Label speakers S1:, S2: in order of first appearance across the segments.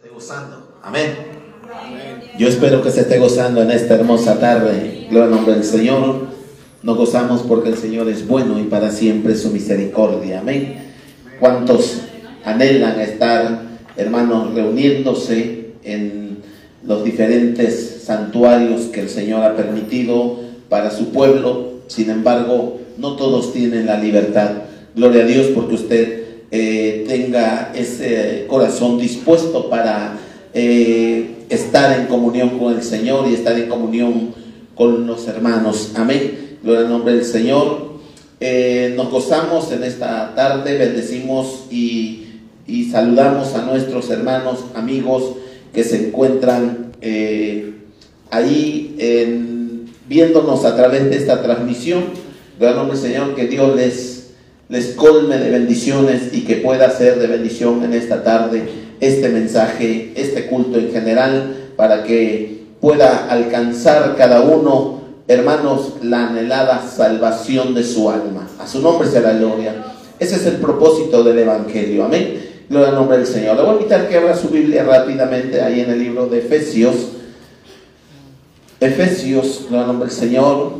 S1: esté gozando. Amén. Yo espero que se esté gozando en esta hermosa tarde. Gloria al nombre del Señor. Nos gozamos porque el Señor es bueno y para siempre su misericordia. Amén. ¿Cuántos anhelan estar, hermanos, reuniéndose en los diferentes santuarios que el Señor ha permitido para su pueblo? Sin embargo, no todos tienen la libertad. Gloria a Dios porque usted eh, tenga ese corazón dispuesto para eh, estar en comunión con el Señor y estar en comunión con los hermanos. Amén. Gloria al nombre del Señor. Eh, nos gozamos en esta tarde, bendecimos y, saludamos a nuestros hermanos, amigos que se encuentran ahí viéndonos a través de esta transmisión. Gloria al nombre del Señor, que Dios les les colme de bendiciones y que pueda ser de bendición en esta tarde este mensaje, este culto en general, para que pueda alcanzar cada uno, hermanos, la anhelada salvación de su alma. A su nombre será gloria. Ese es el propósito del Evangelio. Amén. Gloria al nombre del Señor. Le voy a invitar que abra su Biblia rápidamente ahí en el libro de Efesios. Efesios, gloria al nombre del Señor.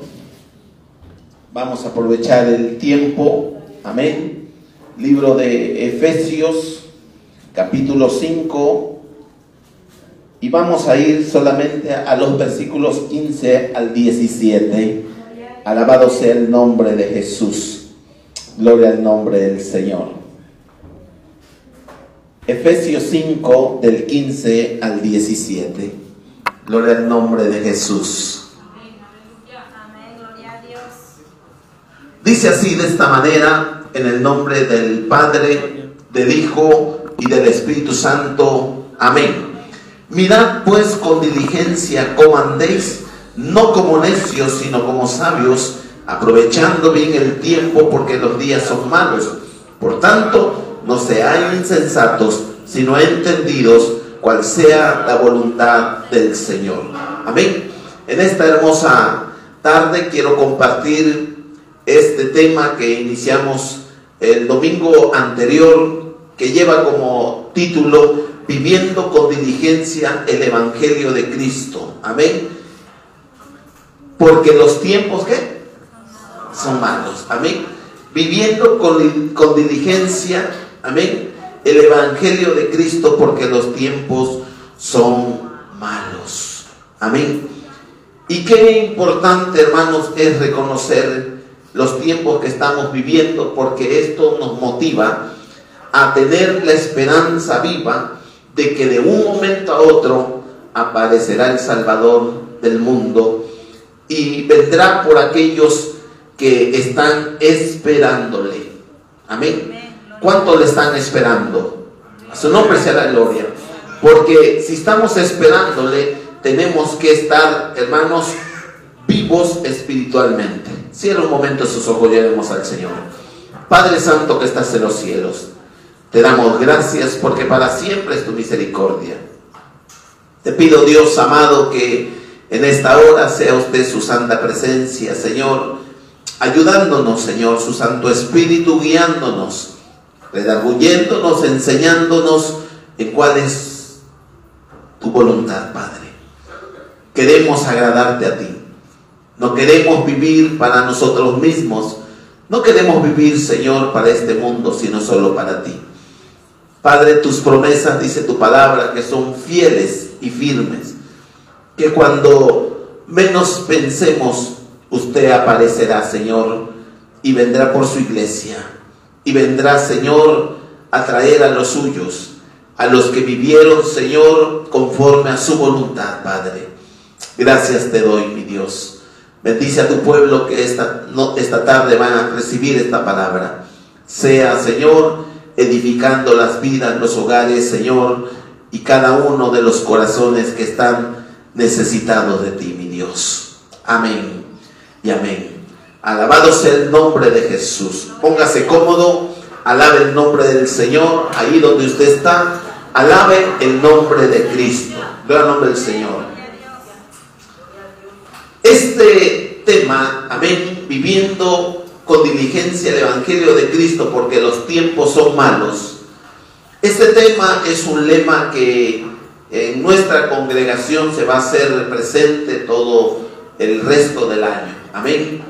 S1: Vamos a aprovechar el tiempo Amén. Libro de Efesios, capítulo 5. Y vamos a ir solamente a los versículos 15 al 17. Alabado sea el nombre de Jesús. Gloria al nombre del Señor. Efesios 5 del 15 al 17. Gloria al nombre de Jesús. Dice así de esta manera, en el nombre del Padre, del Hijo y del Espíritu Santo. Amén. Mirad pues con diligencia cómo andéis, no como necios, sino como sabios, aprovechando bien el tiempo porque los días son malos. Por tanto, no seáis insensatos, sino entendidos cual sea la voluntad del Señor. Amén. En esta hermosa tarde quiero compartir este tema que iniciamos el domingo anterior, que lleva como título Viviendo con diligencia el Evangelio de Cristo. Amén. Porque los tiempos, ¿qué? Son malos. Amén. Viviendo con, con diligencia, amén, el Evangelio de Cristo porque los tiempos son malos. Amén. Y qué importante, hermanos, es reconocer los tiempos que estamos viviendo, porque esto nos motiva a tener la esperanza viva de que de un momento a otro aparecerá el Salvador del mundo y vendrá por aquellos que están esperándole. Amén. ¿Cuánto le están esperando? A su nombre sea la gloria. Porque si estamos esperándole, tenemos que estar, hermanos, vivos espiritualmente. Cierra un momento sus ojos y oremos al Señor. Padre Santo que estás en los cielos, te damos gracias porque para siempre es tu misericordia. Te pido Dios amado que en esta hora sea usted su santa presencia, Señor, ayudándonos, Señor, su Santo Espíritu guiándonos, redarguyéndonos, enseñándonos en cuál es tu voluntad, Padre. Queremos agradarte a ti. No queremos vivir para nosotros mismos. No queremos vivir, Señor, para este mundo, sino solo para ti. Padre, tus promesas, dice tu palabra, que son fieles y firmes. Que cuando menos pensemos, usted aparecerá, Señor, y vendrá por su iglesia. Y vendrá, Señor, a traer a los suyos, a los que vivieron, Señor, conforme a su voluntad, Padre. Gracias te doy, mi Dios. Bendice a tu pueblo que esta, no, esta tarde van a recibir esta palabra. Sea, Señor, edificando las vidas, los hogares, Señor, y cada uno de los corazones que están necesitados de ti, mi Dios. Amén y amén. Alabado sea el nombre de Jesús. Póngase cómodo, alabe el nombre del Señor, ahí donde usted está, alabe el nombre de Cristo. Vea el nombre del Señor. Este tema, amén, viviendo con diligencia el Evangelio de Cristo porque los tiempos son malos, Este tema es un lema que en nuestra congregación se va a hacer presente todo el resto del año. Amén.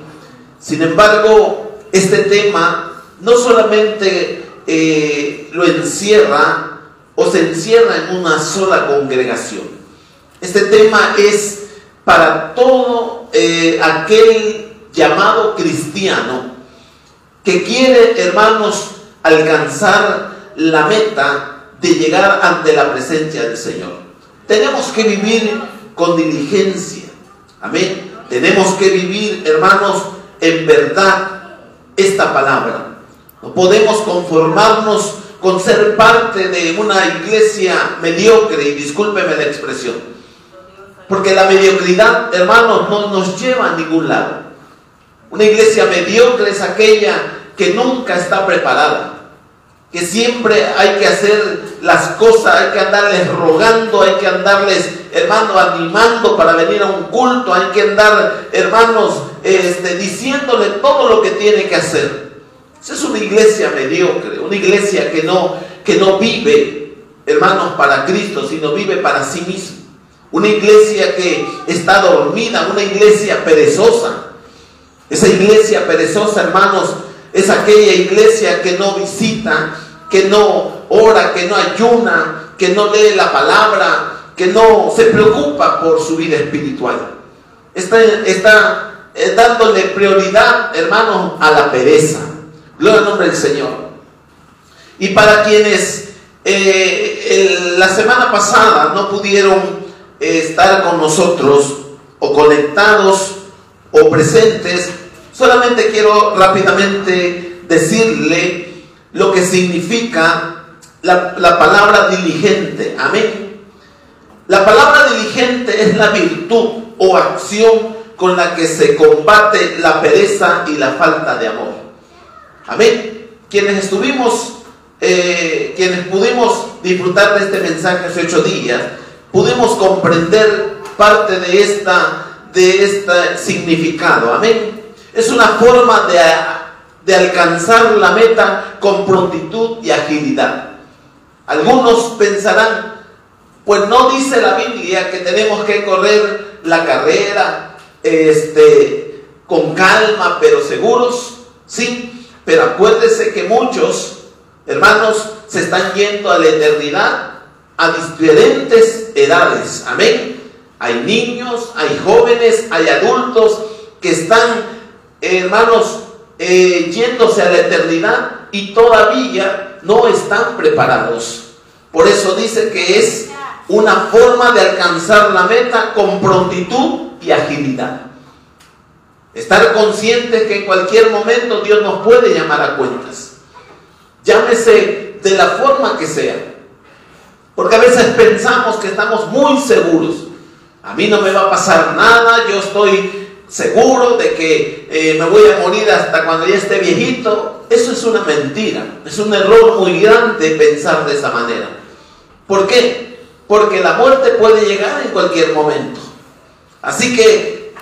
S1: Sin embargo, este tema no solamente eh, lo encierra o se encierra en una sola congregación. Este tema es para todo eh, aquel llamado cristiano que quiere, hermanos, alcanzar la meta de llegar ante la presencia del Señor. Tenemos que vivir con diligencia. Amén. Tenemos que vivir, hermanos, en verdad esta palabra. No podemos conformarnos con ser parte de una iglesia mediocre, y discúlpeme la expresión, porque la mediocridad, hermanos, no nos lleva a ningún lado. Una iglesia mediocre es aquella que nunca está preparada, que siempre hay que hacer las cosas, hay que andarles rogando, hay que andarles, hermanos, animando para venir a un culto, hay que andar, hermanos, este, diciéndole todo lo que tiene que hacer. Esa es una iglesia mediocre, una iglesia que no, que no vive, hermanos, para Cristo, sino vive para sí mismo. Una iglesia que está dormida, una iglesia perezosa. Esa iglesia perezosa, hermanos, es aquella iglesia que no visita, que no ora, que no ayuna, que no lee la palabra, que no se preocupa por su vida espiritual. Está, está eh, dándole prioridad, hermanos, a la pereza. Gloria al nombre del Señor. Y para quienes eh, la semana pasada no pudieron estar con nosotros o conectados o presentes, Solamente quiero rápidamente decirle lo que significa la, palabra diligente. Amén. La palabra diligente es la virtud o acción con la que se combate la pereza y la falta de amor. Amén. Quienes estuvimos, eh, quienes pudimos disfrutar de este mensaje hace ocho días, pudimos comprender parte de esta de este significado. Amén. Es una forma de, alcanzar la meta con prontitud y agilidad. Algunos pensarán, pues no dice la Biblia que tenemos que correr la carrera este, con calma, pero seguros. Sí, pero acuérdese que muchos hermanos se están yendo a la eternidad a diferentes edades. Amén. Hay niños, hay jóvenes, hay adultos que están hermanos, eh, yéndose a la eternidad y todavía no están preparados. Por eso dice que es una forma de alcanzar la meta con prontitud y agilidad. Estar consciente que en cualquier momento Dios nos puede llamar a cuentas. Llámese de la forma que sea. Porque a veces pensamos que estamos muy seguros. A mí no me va a pasar nada, yo estoy seguro de que eh, me voy a morir hasta cuando ya esté viejito, eso es una mentira. Es un error muy grande pensar de esa manera. ¿Por qué? Porque la muerte puede llegar en cualquier momento. Así que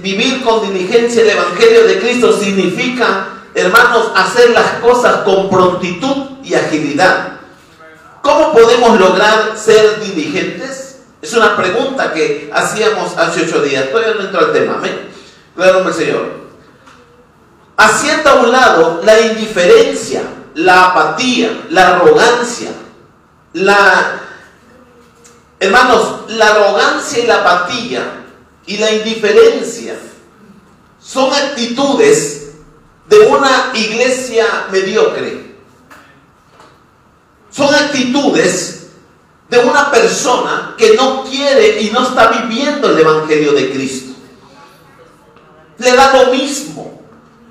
S1: vivir con diligencia el Evangelio de Cristo significa, hermanos, hacer las cosas con prontitud y agilidad. ¿Cómo podemos lograr ser diligentes? Es una pregunta que hacíamos hace ocho días. Todavía no entro al tema. Amén. Claro, el Señor. Haciendo a un lado la indiferencia, la apatía, la arrogancia, la... Hermanos, la arrogancia y la apatía y la indiferencia son actitudes de una iglesia mediocre. Son actitudes de una persona que no quiere y no está viviendo el Evangelio de Cristo. Le da lo mismo.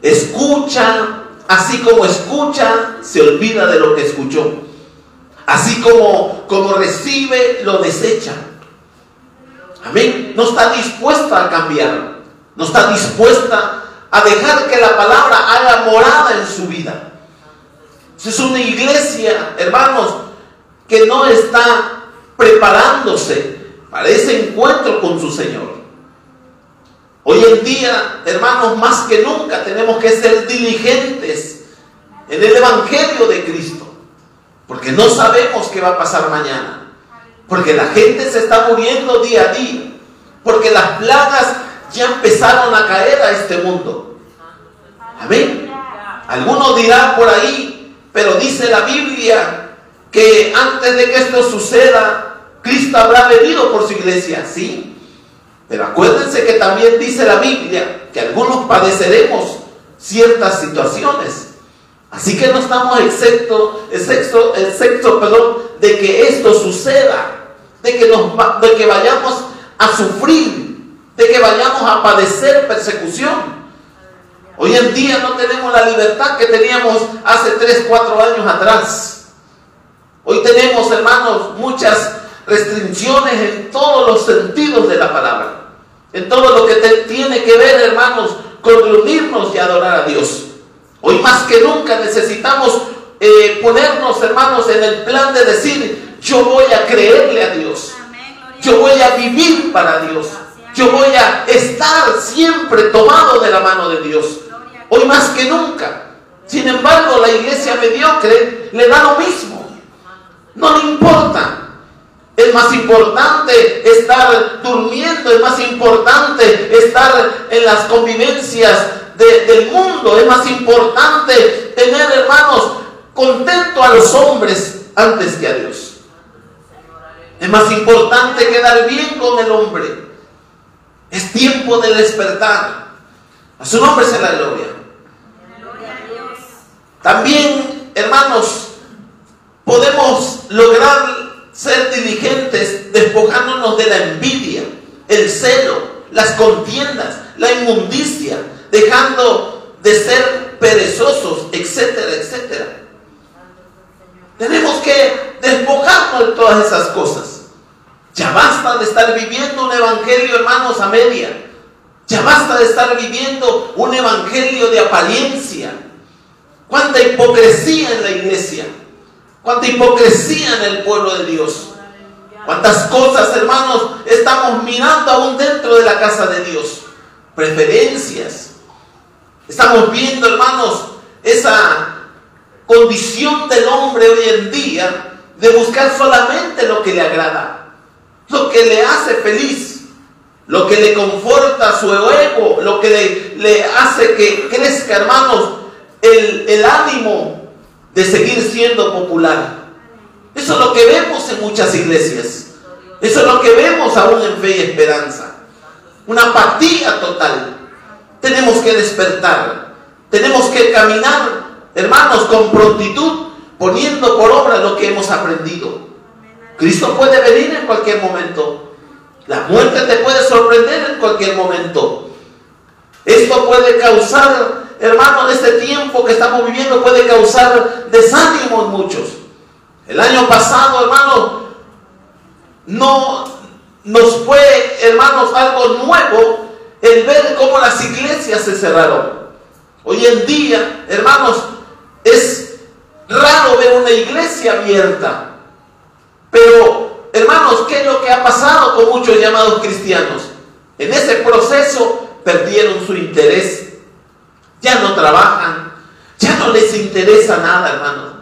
S1: Escucha, así como escucha, se olvida de lo que escuchó. Así como, como recibe, lo desecha. Amén. No está dispuesta a cambiar. No está dispuesta a dejar que la palabra haga morada en su vida. Es una iglesia, hermanos, que no está preparándose para ese encuentro con su Señor. Hoy en día, hermanos, más que nunca tenemos que ser diligentes en el Evangelio de Cristo. Porque no sabemos qué va a pasar mañana. Porque la gente se está muriendo día a día. Porque las plagas ya empezaron a caer a este mundo. Amén. Algunos dirán por ahí, pero dice la Biblia que antes de que esto suceda, Cristo habrá venido por su iglesia, sí. Pero acuérdense que también dice la Biblia que algunos padeceremos ciertas situaciones. Así que no estamos excepto, excepto, excepto perdón, de que esto suceda, de que, nos, de que vayamos a sufrir, de que vayamos a padecer persecución. Hoy en día no tenemos la libertad que teníamos hace 3, 4 años atrás. Hoy tenemos, hermanos, muchas restricciones en todos los sentidos de la palabra. En todo lo que tiene que ver, hermanos, con reunirnos y adorar a Dios. Hoy más que nunca necesitamos eh, ponernos, hermanos, en el plan de decir, yo voy a creerle a Dios. Yo voy a vivir para Dios. Yo voy a estar siempre tomado de la mano de Dios. Hoy más que nunca. Sin embargo, la iglesia mediocre le da lo mismo. No le importa. Es más importante estar durmiendo, es más importante estar en las convivencias del mundo, es más importante tener hermanos contento a los hombres antes que a Dios. Es más importante quedar bien con el hombre. Es tiempo de despertar. A su nombre la gloria. También, hermanos, podemos lograr ser diligentes, despojándonos de la envidia, el celo, las contiendas, la inmundicia, dejando de ser perezosos, etcétera, etcétera. Tenemos que despojarnos de todas esas cosas. Ya basta de estar viviendo un evangelio, hermanos, a media. Ya basta de estar viviendo un evangelio de apariencia. Cuánta hipocresía en la iglesia. Cuánta hipocresía en el pueblo de Dios. Cuántas cosas, hermanos, estamos mirando aún dentro de la casa de Dios. Preferencias. Estamos viendo, hermanos, esa condición del hombre hoy en día de buscar solamente lo que le agrada, lo que le hace feliz, lo que le conforta su ego, lo que le, le hace que crezca, hermanos, el, ánimo de seguir siendo popular. Eso es lo que vemos en muchas iglesias. Eso es lo que vemos aún en fe y esperanza. Una apatía total. Tenemos que despertar. Tenemos que caminar, hermanos, con prontitud, poniendo por obra lo que hemos aprendido. Cristo puede venir en cualquier momento. La muerte te puede sorprender en cualquier momento. Esto puede causar hermano, en este tiempo que estamos viviendo puede causar desánimo en muchos. El año pasado, hermano, no nos fue, hermanos, algo nuevo el ver cómo las iglesias se cerraron. Hoy en día, hermanos, es raro ver una iglesia abierta. Pero, hermanos, ¿qué es lo que ha pasado con muchos llamados cristianos? En ese proceso perdieron su interés ya no trabajan, ya no les interesa nada, hermanos.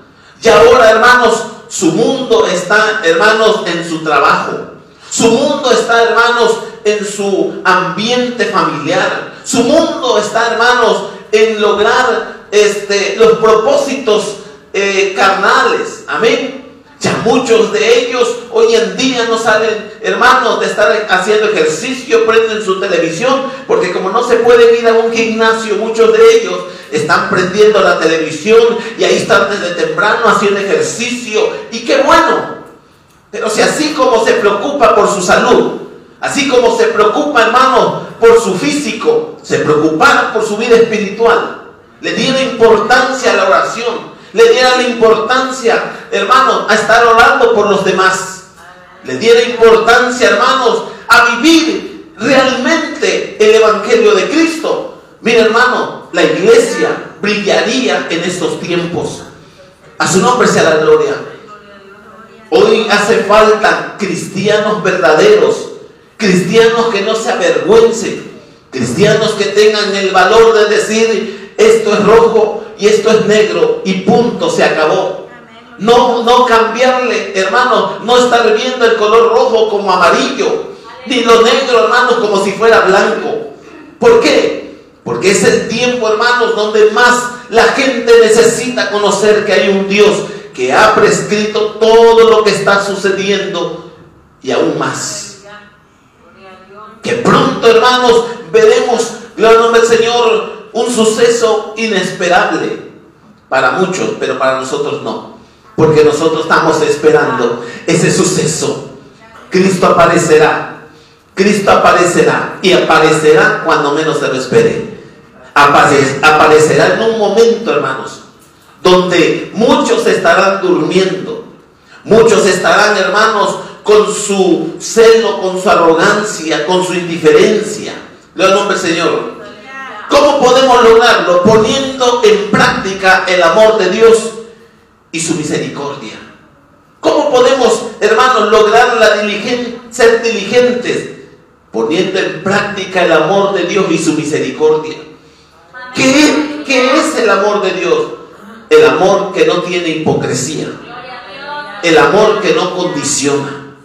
S1: Y ahora, hermanos, su mundo está, hermanos, en su trabajo. Su mundo está, hermanos, en su ambiente familiar. Su mundo está, hermanos, en lograr este, los propósitos eh, carnales. Amén. Ya muchos de ellos hoy en día no salen, hermanos, de estar haciendo ejercicio, prenden su televisión, porque como no se puede ir a un gimnasio, muchos de ellos están prendiendo la televisión y ahí están desde temprano haciendo ejercicio. Y qué bueno. Pero si así como se preocupa por su salud, así como se preocupa, hermano, por su físico, se preocupa por su vida espiritual, le diera importancia a la oración, le diera la importancia, hermanos, a estar orando por los demás. Le diera importancia, hermanos, a vivir realmente el Evangelio de Cristo. Mira, hermano, la iglesia brillaría en estos tiempos. A su nombre sea la gloria. Hoy hace falta cristianos verdaderos, cristianos que no se avergüencen, cristianos que tengan el valor de decir, esto es rojo, y esto es negro y punto, se acabó. No, no cambiarle, hermano, no estar viendo el color rojo como amarillo, ni lo negro, hermanos, como si fuera blanco. ¿Por qué? Porque es el tiempo, hermanos, donde más la gente necesita conocer que hay un Dios que ha prescrito todo lo que está sucediendo y aún más. Que pronto, hermanos, veremos, gloria nombre del Señor, un suceso inesperable para muchos, pero para nosotros no. Porque nosotros estamos esperando ese suceso. Cristo aparecerá. Cristo aparecerá. Y aparecerá cuando menos se lo espere. Aparecerá en un momento, hermanos, donde muchos estarán durmiendo. Muchos estarán, hermanos, con su celo, con su arrogancia, con su indiferencia. Le nombre Señor. ¿Cómo podemos lograrlo? Poniendo en práctica el amor de Dios y su misericordia. ¿Cómo podemos, hermanos, lograr la ser diligentes? Poniendo en práctica el amor de Dios y su misericordia. ¿Qué, ¿Qué es el amor de Dios? El amor que no tiene hipocresía. El amor que no condiciona.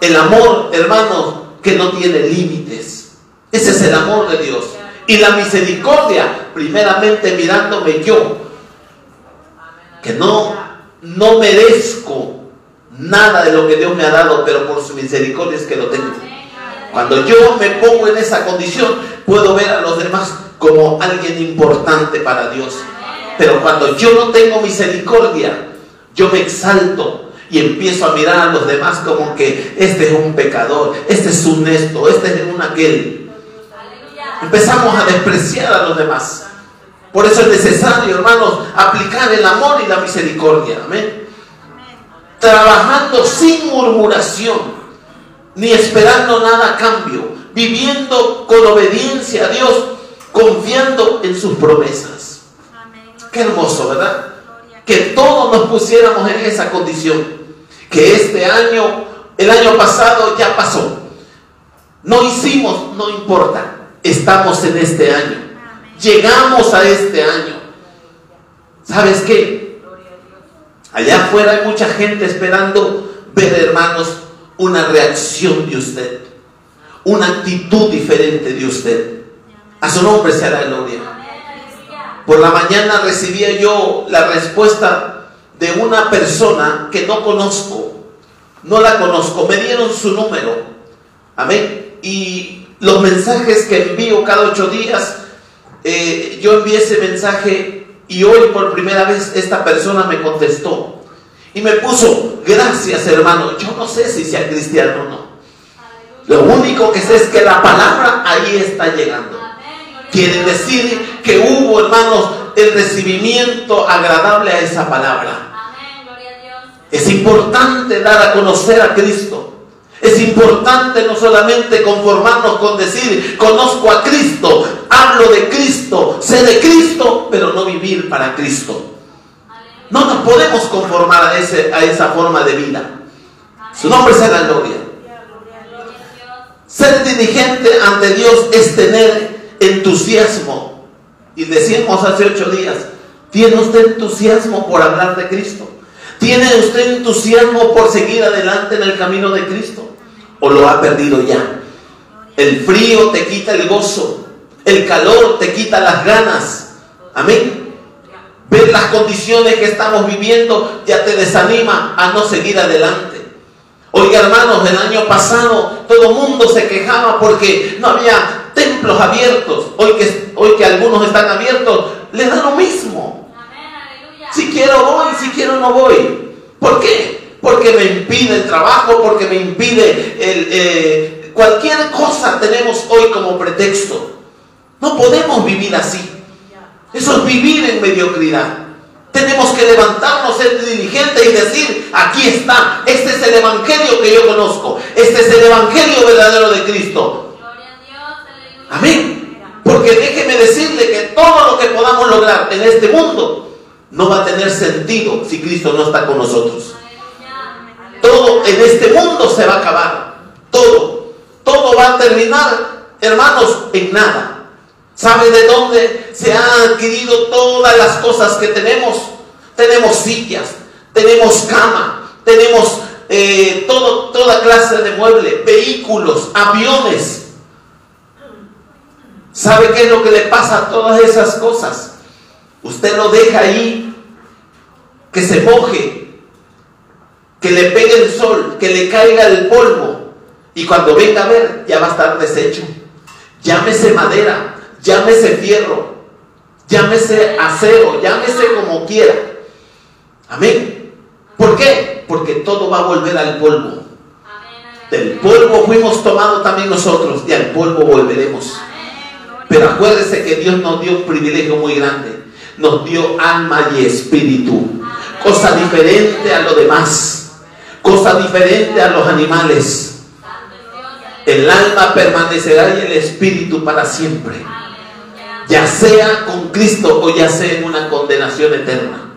S1: El amor, hermanos, que no tiene límites. Ese es el amor de Dios. Y la misericordia, primeramente mirándome yo, que no, no merezco nada de lo que Dios me ha dado, pero por su misericordia es que lo tengo. Cuando yo me pongo en esa condición, puedo ver a los demás como alguien importante para Dios. Pero cuando yo no tengo misericordia, yo me exalto y empiezo a mirar a los demás como que este es un pecador, este es un esto, este es un aquel empezamos a despreciar a los demás. Por eso es necesario, hermanos, aplicar el amor y la misericordia. Amén. Trabajando sin murmuración, ni esperando nada a cambio, viviendo con obediencia a Dios, confiando en sus promesas. Qué hermoso, ¿verdad? Que todos nos pusiéramos en esa condición. Que este año, el año pasado ya pasó. No hicimos, no importa estamos en este año. Llegamos a este año. ¿Sabes qué? Allá afuera hay mucha gente esperando ver, hermanos, una reacción de usted, una actitud diferente de usted. A su nombre se hará gloria. Por la mañana recibía yo la respuesta de una persona que no conozco. No la conozco. Me dieron su número. Amén. Y los mensajes que envío cada ocho días, eh, yo envié ese mensaje y hoy por primera vez esta persona me contestó y me puso, gracias hermano, yo no sé si sea cristiano o no. Lo único que sé es que la palabra ahí está llegando. Quiere decir que hubo, hermanos, el recibimiento agradable a esa palabra. Es importante dar a conocer a Cristo. Es importante no solamente conformarnos con decir, conozco a Cristo, hablo de Cristo, sé de Cristo, pero no vivir para Cristo. No nos podemos conformar a, ese, a esa forma de vida. Su nombre la gloria. Ser diligente ante Dios es tener entusiasmo. Y decimos hace ocho días, ¿tiene usted entusiasmo por hablar de Cristo? ¿Tiene usted entusiasmo por seguir adelante en el camino de Cristo? ¿O lo ha perdido ya? El frío te quita el gozo. El calor te quita las ganas. Amén. Ver las condiciones que estamos viviendo ya te desanima a no seguir adelante. Oiga hermanos, el año pasado todo el mundo se quejaba porque no había templos abiertos. Hoy que, hoy que algunos están abiertos, les da lo mismo. Si quiero voy, si quiero no voy. ¿Por qué? Porque me impide el trabajo, porque me impide el, eh, cualquier cosa tenemos hoy como pretexto. No podemos vivir así. Eso es vivir en mediocridad. Tenemos que levantarnos, ser diligentes y decir, aquí está, este es el Evangelio que yo conozco, este es el Evangelio verdadero de Cristo. Amén. Porque déjeme decirle que todo lo que podamos lograr en este mundo no va a tener sentido si Cristo no está con nosotros. Todo en este mundo se va a acabar. Todo. Todo va a terminar, hermanos, en nada. ¿Sabe de dónde se han adquirido todas las cosas que tenemos? Tenemos sillas, tenemos cama, tenemos eh, todo, toda clase de muebles, vehículos, aviones. ¿Sabe qué es lo que le pasa a todas esas cosas? Usted lo deja ahí, que se moje, que le pegue el sol, que le caiga el polvo. Y cuando venga a ver, ya va a estar deshecho. Llámese madera, llámese fierro, llámese acero, llámese como quiera. Amén. ¿Por qué? Porque todo va a volver al polvo. Del polvo fuimos tomados también nosotros y al polvo volveremos. Pero acuérdese que Dios nos dio un privilegio muy grande. Nos dio alma y espíritu. Cosa diferente a lo demás. Cosa diferente a los animales. El alma permanecerá y el espíritu para siempre. Ya sea con Cristo o ya sea en una condenación eterna.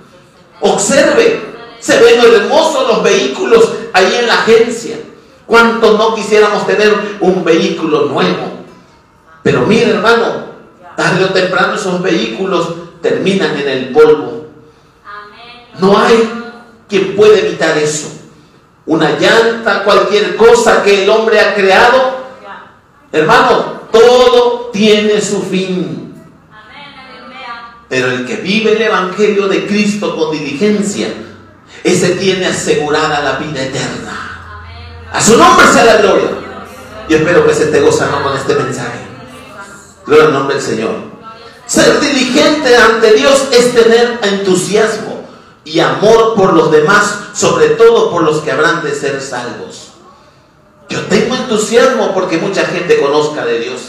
S1: Observe, se ven hermosos los vehículos ahí en la agencia. ¿Cuántos no quisiéramos tener un vehículo nuevo? Pero mire hermano, tarde o temprano esos vehículos terminan en el polvo. No hay quien pueda evitar eso. Una llanta, cualquier cosa que el hombre ha creado, hermano, todo tiene su fin. Pero el que vive el Evangelio de Cristo con diligencia, ese tiene asegurada la vida eterna. A su nombre sea la gloria. Y espero que se te gozando con este mensaje. Gloria al nombre del Señor. Ser diligente ante Dios es tener entusiasmo y amor por los demás, sobre todo por los que habrán de ser salvos. Yo tengo entusiasmo porque mucha gente conozca de Dios.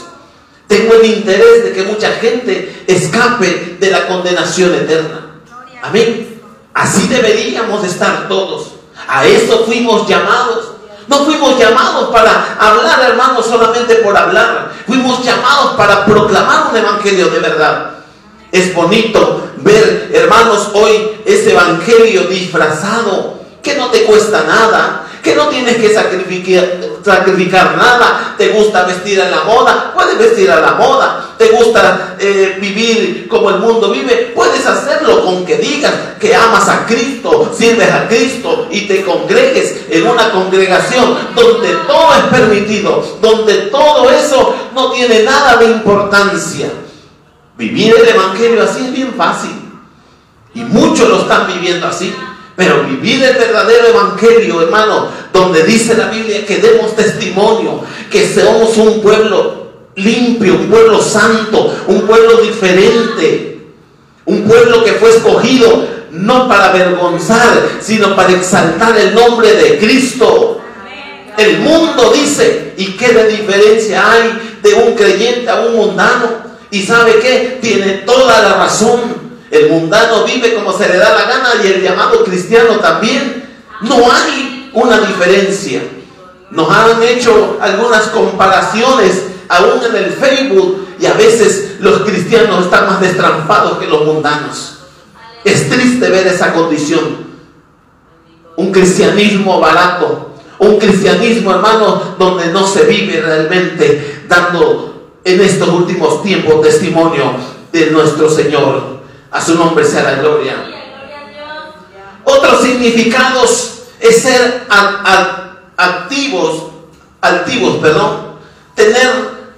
S1: Tengo el interés de que mucha gente escape de la condenación eterna. Amén. Así deberíamos estar todos. A eso fuimos llamados. No fuimos llamados para hablar, hermanos, solamente por hablar. Fuimos llamados para proclamar un evangelio de verdad. Es bonito ver, hermanos, hoy ese evangelio disfrazado, que no te cuesta nada, que no tienes que sacrificar, sacrificar nada. Te gusta vestir a la moda, puedes vestir a la moda. Te gusta eh, vivir como el mundo vive, puedes hacerlo con que digas que amas a Cristo, sirves a Cristo y te congregues en una congregación donde todo es permitido, donde todo eso no tiene nada de importancia. Vivir el Evangelio así es bien fácil. Y muchos lo están viviendo así. Pero vivir el verdadero evangelio, hermano, donde dice la Biblia que demos testimonio, que somos un pueblo limpio, un pueblo santo, un pueblo diferente, un pueblo que fue escogido no para avergonzar, sino para exaltar el nombre de Cristo. El mundo dice, ¿y qué diferencia hay de un creyente a un mundano? ¿Y sabe qué? Tiene toda la razón. El mundano vive como se le da la gana y el llamado cristiano también. No hay una diferencia. Nos han hecho algunas comparaciones aún en el Facebook y a veces los cristianos están más destrampados que los mundanos. Es triste ver esa condición. Un cristianismo barato, un cristianismo, hermano, donde no se vive realmente dando en estos últimos tiempos testimonio de nuestro Señor. A su nombre sea la gloria. Otros significados es ser activos, activos, perdón, tener,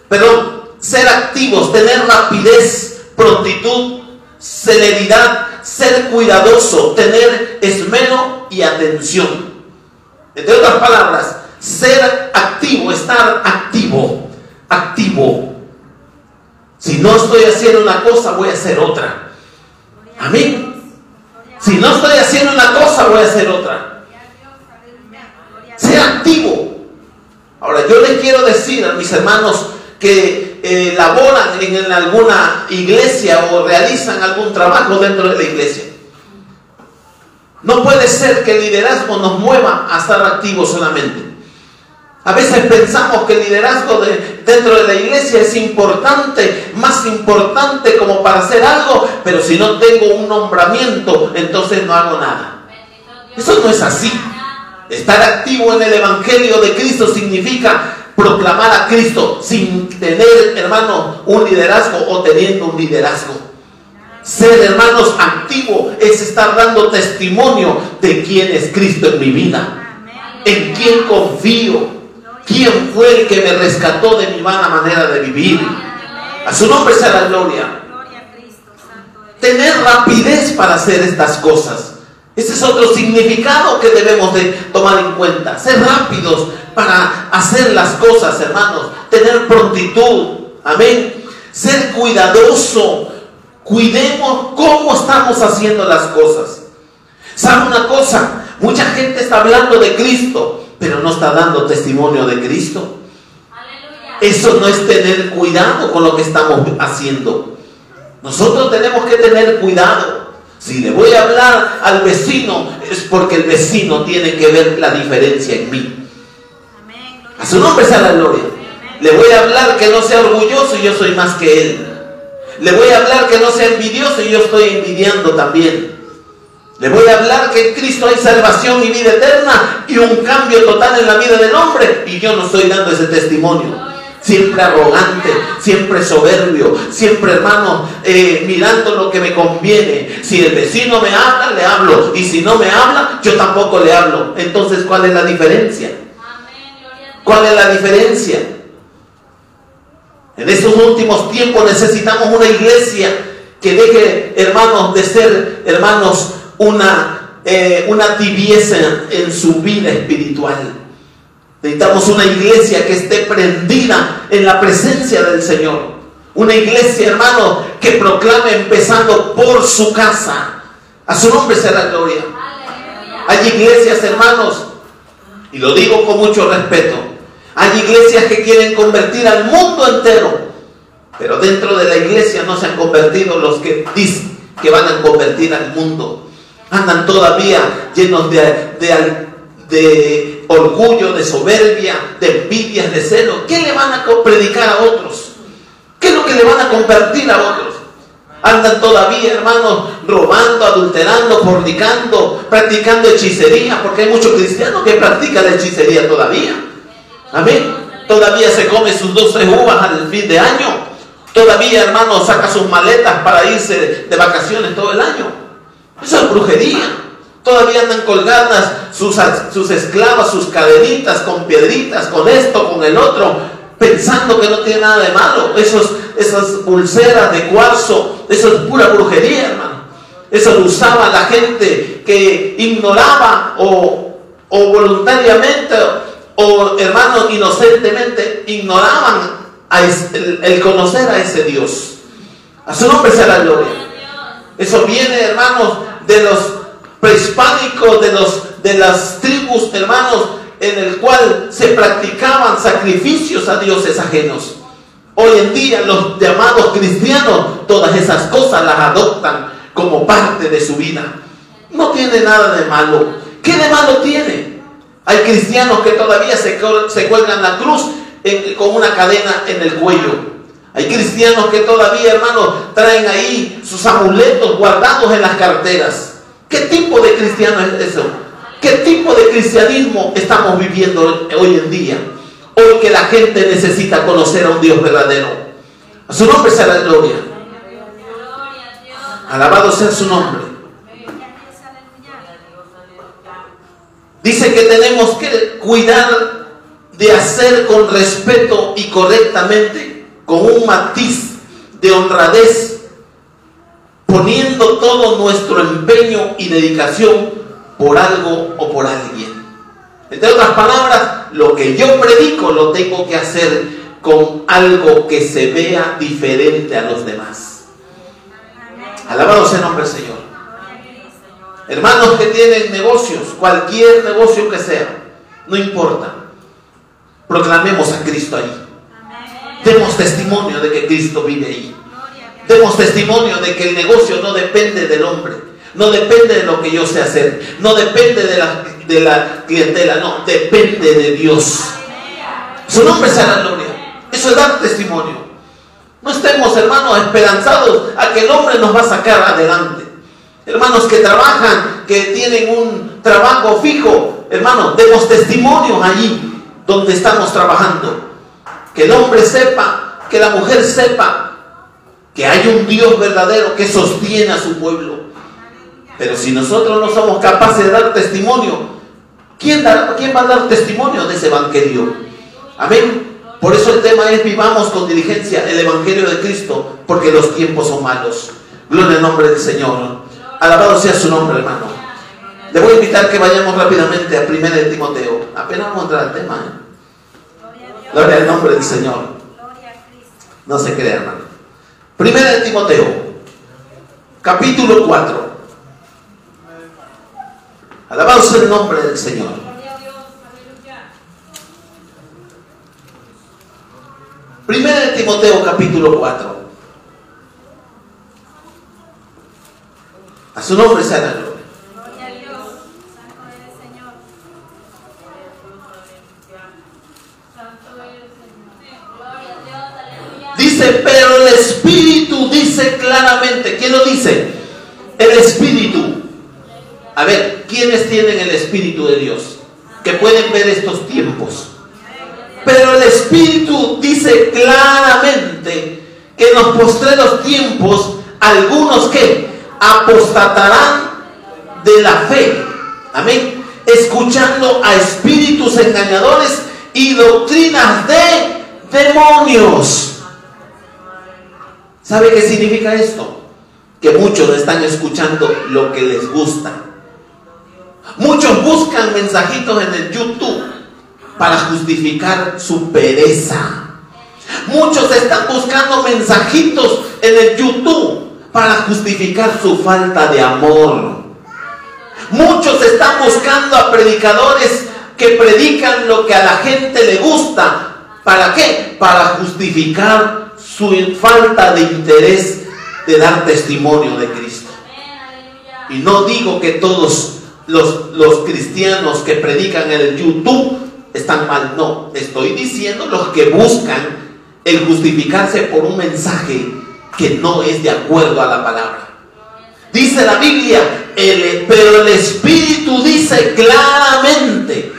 S1: perdón, ser activos, tener rapidez, prontitud, celeridad, ser cuidadoso, tener esmero y atención. Entre otras palabras, ser activo, estar activo, activo. Si no estoy haciendo una cosa, voy a hacer otra. Amén. Si no estoy haciendo una cosa, voy a hacer otra. Sea activo. Ahora, yo les quiero decir a mis hermanos que eh, laboran en alguna iglesia o realizan algún trabajo dentro de la iglesia. No puede ser que el liderazgo nos mueva a estar activos solamente. A veces pensamos que el liderazgo de, dentro de la iglesia es importante, más importante como para hacer algo, pero si no tengo un nombramiento, entonces no hago nada. Eso no es así. Estar activo en el Evangelio de Cristo significa proclamar a Cristo sin tener, hermano, un liderazgo o teniendo un liderazgo. Ser, hermanos, activo es estar dando testimonio de quién es Cristo en mi vida. En quién confío. ¿Quién fue el que me rescató de mi vana manera de vivir? A su nombre sea la gloria. Tener rapidez para hacer estas cosas. Ese es otro significado que debemos de tomar en cuenta. Ser rápidos para hacer las cosas, hermanos. Tener prontitud. Amén. Ser cuidadoso. Cuidemos cómo estamos haciendo las cosas. ¿Sabe una cosa? Mucha gente está hablando de Cristo, pero no está dando testimonio de Cristo. Eso no es tener cuidado con lo que estamos haciendo. Nosotros tenemos que tener cuidado. Si le voy a hablar al vecino, es porque el vecino tiene que ver la diferencia en mí. A su nombre sea la gloria. Le voy a hablar que no sea orgulloso y yo soy más que él. Le voy a hablar que no sea envidioso y yo estoy envidiando también. Le voy a hablar que en Cristo hay salvación y vida eterna y un cambio total en la vida del hombre y yo no estoy dando ese testimonio siempre arrogante, siempre soberbio, siempre hermano, eh, mirando lo que me conviene. Si el vecino me habla, le hablo. Y si no me habla, yo tampoco le hablo. Entonces, ¿cuál es la diferencia? ¿Cuál es la diferencia? En estos últimos tiempos necesitamos una iglesia que deje, hermanos, de ser, hermanos, una, eh, una tibieza en su vida espiritual Necesitamos una iglesia que esté prendida en la presencia del Señor. Una iglesia, hermano, que proclame empezando por su casa. A su nombre será gloria. Hay iglesias, hermanos, y lo digo con mucho respeto. Hay iglesias que quieren convertir al mundo entero, pero dentro de la iglesia no se han convertido los que dicen que van a convertir al mundo. Andan todavía llenos de, de, de orgullo, de soberbia, de envidias, de celo. ¿Qué le van a predicar a otros? ¿Qué es lo que le van a convertir a otros? Andan todavía, hermanos, robando, adulterando, fornicando, practicando hechicería, porque hay muchos cristianos que practican hechicería todavía. Amén. Todavía se come sus 12 uvas al fin de año. Todavía, hermanos, saca sus maletas para irse de vacaciones todo el año. Eso es brujería. Todavía andan colgadas sus, sus esclavas, sus cadenitas con piedritas, con esto, con el otro, pensando que no tiene nada de malo. Esos, esas pulseras de cuarzo, eso es pura brujería, hermano. Eso lo usaba la gente que ignoraba o, o voluntariamente o hermanos inocentemente ignoraban el, el, conocer a ese Dios. A su nombre sea la gloria. Eso viene, hermanos, de los prehispánico de, los, de las tribus, hermanos, en el cual se practicaban sacrificios a dioses ajenos. Hoy en día los llamados cristianos todas esas cosas las adoptan como parte de su vida. No tiene nada de malo. ¿Qué de malo tiene? Hay cristianos que todavía se, se cuelgan la cruz con una cadena en el cuello. Hay cristianos que todavía, hermanos, traen ahí sus amuletos guardados en las carteras. ¿Qué tipo de cristiano es eso? ¿Qué tipo de cristianismo estamos viviendo hoy en día? Hoy que la gente necesita conocer a un Dios verdadero. A su nombre sea la gloria. Alabado sea su nombre. Dice que tenemos que cuidar de hacer con respeto y correctamente, con un matiz de honradez poniendo todo nuestro empeño y dedicación por algo o por alguien. Entre otras palabras, lo que yo predico lo tengo que hacer con algo que se vea diferente a los demás. Alabado sea el nombre del Señor. Hermanos que tienen negocios, cualquier negocio que sea, no importa. Proclamemos a Cristo ahí. Demos testimonio de que Cristo vive ahí. Demos testimonio de que el negocio no depende del hombre, no depende de lo que yo sé hacer, no depende de la, de la clientela, no, depende de Dios. Su nombre sea la gloria. Eso es dar testimonio. No estemos, hermanos, esperanzados a que el hombre nos va a sacar adelante. Hermanos que trabajan, que tienen un trabajo fijo, hermanos, demos testimonio allí donde estamos trabajando. Que el hombre sepa, que la mujer sepa que hay un Dios verdadero que sostiene a su pueblo. Pero si nosotros no somos capaces de dar testimonio, ¿quién, ¿quién va a dar testimonio de ese evangelio? Amén. Por eso el tema es vivamos con diligencia el evangelio de Cristo, porque los tiempos son malos. Gloria al nombre del Señor. Alabado sea su nombre, hermano. Le voy a invitar que vayamos rápidamente a 1 de Timoteo. Apenas vamos a entrar al tema. ¿eh? Gloria al nombre del Señor. No se crea, hermano. Primera de Timoteo, capítulo 4. Alabado sea el nombre del Señor. Primera de Timoteo, capítulo 4. A su nombre sea la gloria. Pero el Espíritu dice claramente. ¿Quién lo dice? El Espíritu. A ver, ¿quiénes tienen el Espíritu de Dios? Que pueden ver estos tiempos. Pero el Espíritu dice claramente que en los postreros tiempos algunos que apostatarán de la fe. Amén. Escuchando a espíritus engañadores y doctrinas de demonios. ¿Sabe qué significa esto? Que muchos están escuchando lo que les gusta. Muchos buscan mensajitos en el YouTube para justificar su pereza. Muchos están buscando mensajitos en el YouTube para justificar su falta de amor. Muchos están buscando a predicadores que predican lo que a la gente le gusta. ¿Para qué? Para justificar su falta de interés de dar testimonio de Cristo. Y no digo que todos los, los cristianos que predican en el YouTube están mal, no, estoy diciendo los que buscan el justificarse por un mensaje que no es de acuerdo a la palabra. Dice la Biblia, pero el Espíritu dice claramente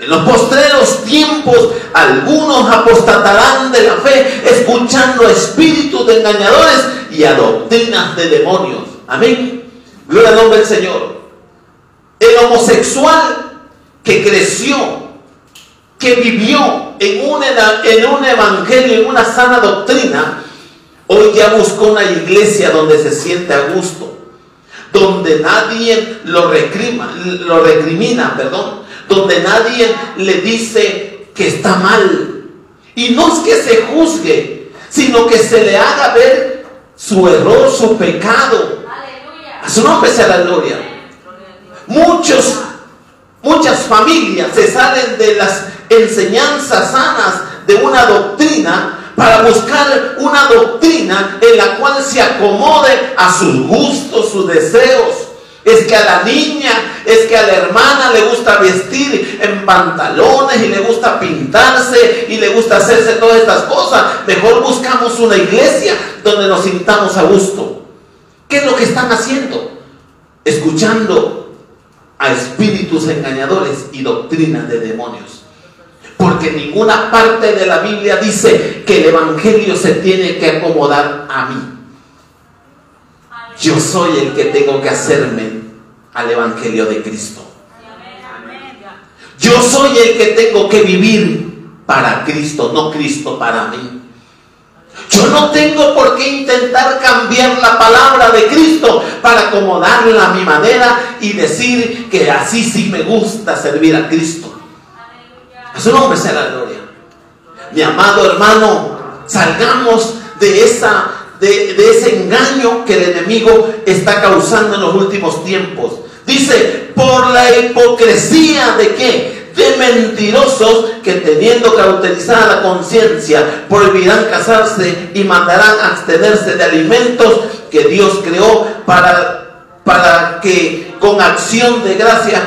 S1: en los postreros tiempos algunos apostatarán de la fe, escuchando a espíritus de engañadores y a doctrinas de demonios. Amén. Gloria al nombre del Señor. El homosexual que creció, que vivió en un, en un evangelio, en una sana doctrina, hoy ya buscó una iglesia donde se siente a gusto, donde nadie lo, recrima, lo recrimina, perdón, donde nadie le dice que está mal. Y no es que se juzgue, sino que se le haga ver su error, su pecado. A su nombre sea la gloria. Muchos, muchas familias se salen de las enseñanzas sanas de una doctrina para buscar una doctrina en la cual se acomode a sus gustos, sus deseos es que a la niña, es que a la hermana le gusta vestir en pantalones y le gusta pintarse y le gusta hacerse todas estas cosas. Mejor buscamos una iglesia donde nos sintamos a gusto. ¿Qué es lo que están haciendo? Escuchando a espíritus engañadores y doctrinas de demonios. Porque ninguna parte de la Biblia dice que el Evangelio se tiene que acomodar a mí. Yo soy el que tengo que hacerme al Evangelio de Cristo. Yo soy el que tengo que vivir para Cristo, no Cristo para mí. Yo no tengo por qué intentar cambiar la palabra de Cristo para acomodarla a mi manera y decir que así sí me gusta servir a Cristo. A su nombre sea la gloria. Mi amado hermano, salgamos de esa de, ese engaño que el enemigo está causando en los últimos tiempos. Dice, por la hipocresía de qué? De mentirosos que teniendo cauterizada la conciencia prohibirán casarse y mandarán abstenerse de alimentos que Dios creó para, para que con acción de gracias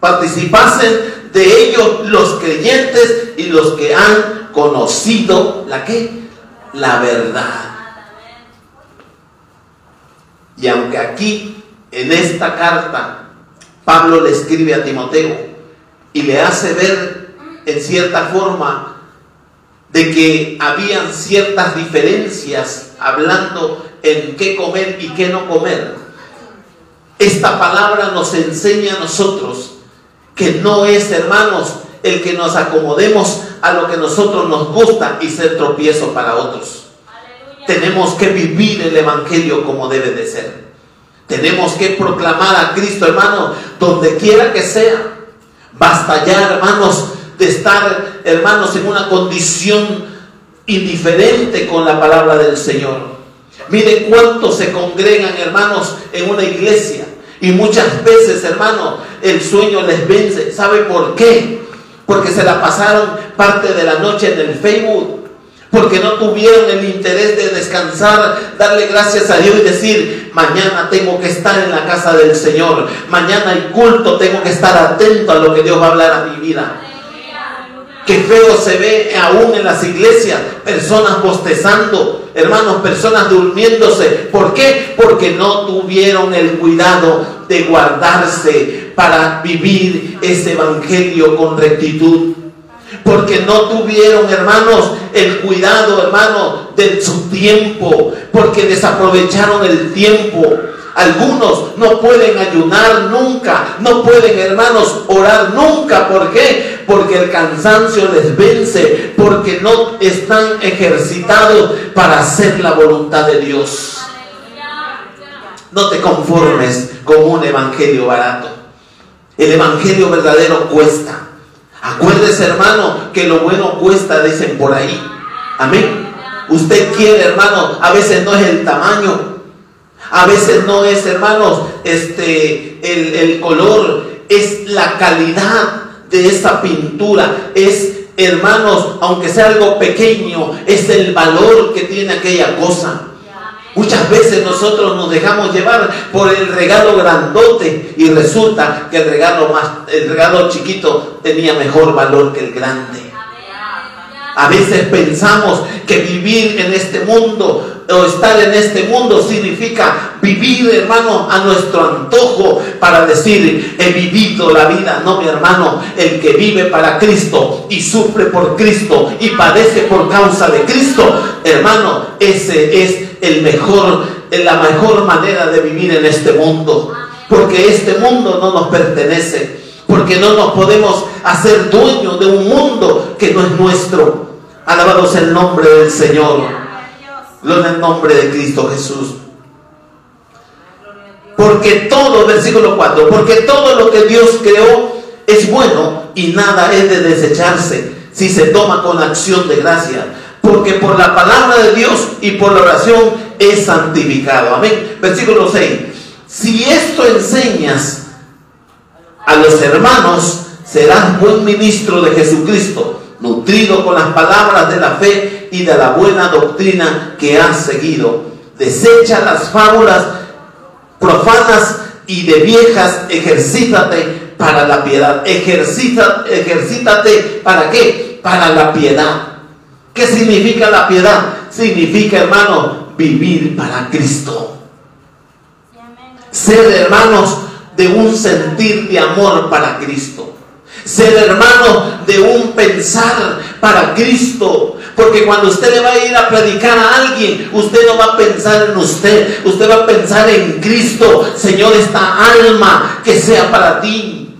S1: participasen de ellos los creyentes y los que han conocido la que la verdad. Y aunque aquí, en esta carta, Pablo le escribe a Timoteo y le hace ver en cierta forma de que habían ciertas diferencias hablando en qué comer y qué no comer. Esta palabra nos enseña a nosotros que no es, hermanos, el que nos acomodemos a lo que nosotros nos gusta y ser tropiezo para otros. Tenemos que vivir el Evangelio como debe de ser. Tenemos que proclamar a Cristo, hermano, donde quiera que sea. Basta ya, hermanos, de estar, hermanos, en una condición indiferente con la palabra del Señor. Mire cuántos se congregan, hermanos, en una iglesia. Y muchas veces, hermano, el sueño les vence. ¿Sabe por qué? Porque se la pasaron parte de la noche en el Facebook porque no tuvieron el interés de descansar, darle gracias a Dios y decir, mañana tengo que estar en la casa del Señor, mañana hay culto, tengo que estar atento a lo que Dios va a hablar a mi vida. Qué feo se ve aún en las iglesias, personas bostezando, hermanos, personas durmiéndose. ¿Por qué? Porque no tuvieron el cuidado de guardarse para vivir ese evangelio con rectitud porque no tuvieron, hermanos, el cuidado, hermano, de su tiempo, porque desaprovecharon el tiempo. Algunos no pueden ayunar nunca, no pueden, hermanos, orar nunca. ¿Por qué? Porque el cansancio les vence, porque no están ejercitados para hacer la voluntad de Dios. No te conformes con un evangelio barato. El evangelio verdadero cuesta. Acuérdese, hermano, que lo bueno cuesta, dicen por ahí. Amén. Usted quiere, hermano, a veces no es el tamaño, a veces no es, hermanos, este, el, el color, es la calidad de esa pintura, es, hermanos, aunque sea algo pequeño, es el valor que tiene aquella cosa. Muchas veces nosotros nos dejamos llevar por el regalo grandote y resulta que el regalo más el regalo chiquito tenía mejor valor que el grande. A veces pensamos que vivir en este mundo o estar en este mundo significa vivir, hermano, a nuestro antojo para decir, he vivido la vida. No, mi hermano, el que vive para Cristo y sufre por Cristo y padece por causa de Cristo, hermano, ese es el mejor, la mejor manera de vivir en este mundo. Porque este mundo no nos pertenece. Porque no nos podemos hacer dueños de un mundo que no es nuestro. Alabados el nombre del Señor. Gloria el nombre de Cristo Jesús. Porque todo, versículo 4, porque todo lo que Dios creó es bueno y nada es de desecharse si se toma con acción de gracia porque por la palabra de Dios y por la oración es santificado. Amén. Versículo 6. Si esto enseñas a los hermanos, serás buen ministro de Jesucristo, nutrido con las palabras de la fe y de la buena doctrina que has seguido. Desecha las fábulas profanas y de viejas, ejercítate para la piedad. Ejercita, ejercítate para qué? Para la piedad. ¿Qué significa la piedad? Significa, hermano, vivir para Cristo. Ser hermanos de un sentir de amor para Cristo. Ser hermano de un pensar para Cristo. Porque cuando usted le va a ir a predicar a alguien, usted no va a pensar en usted, usted va a pensar en Cristo. Señor, esta alma que sea para ti.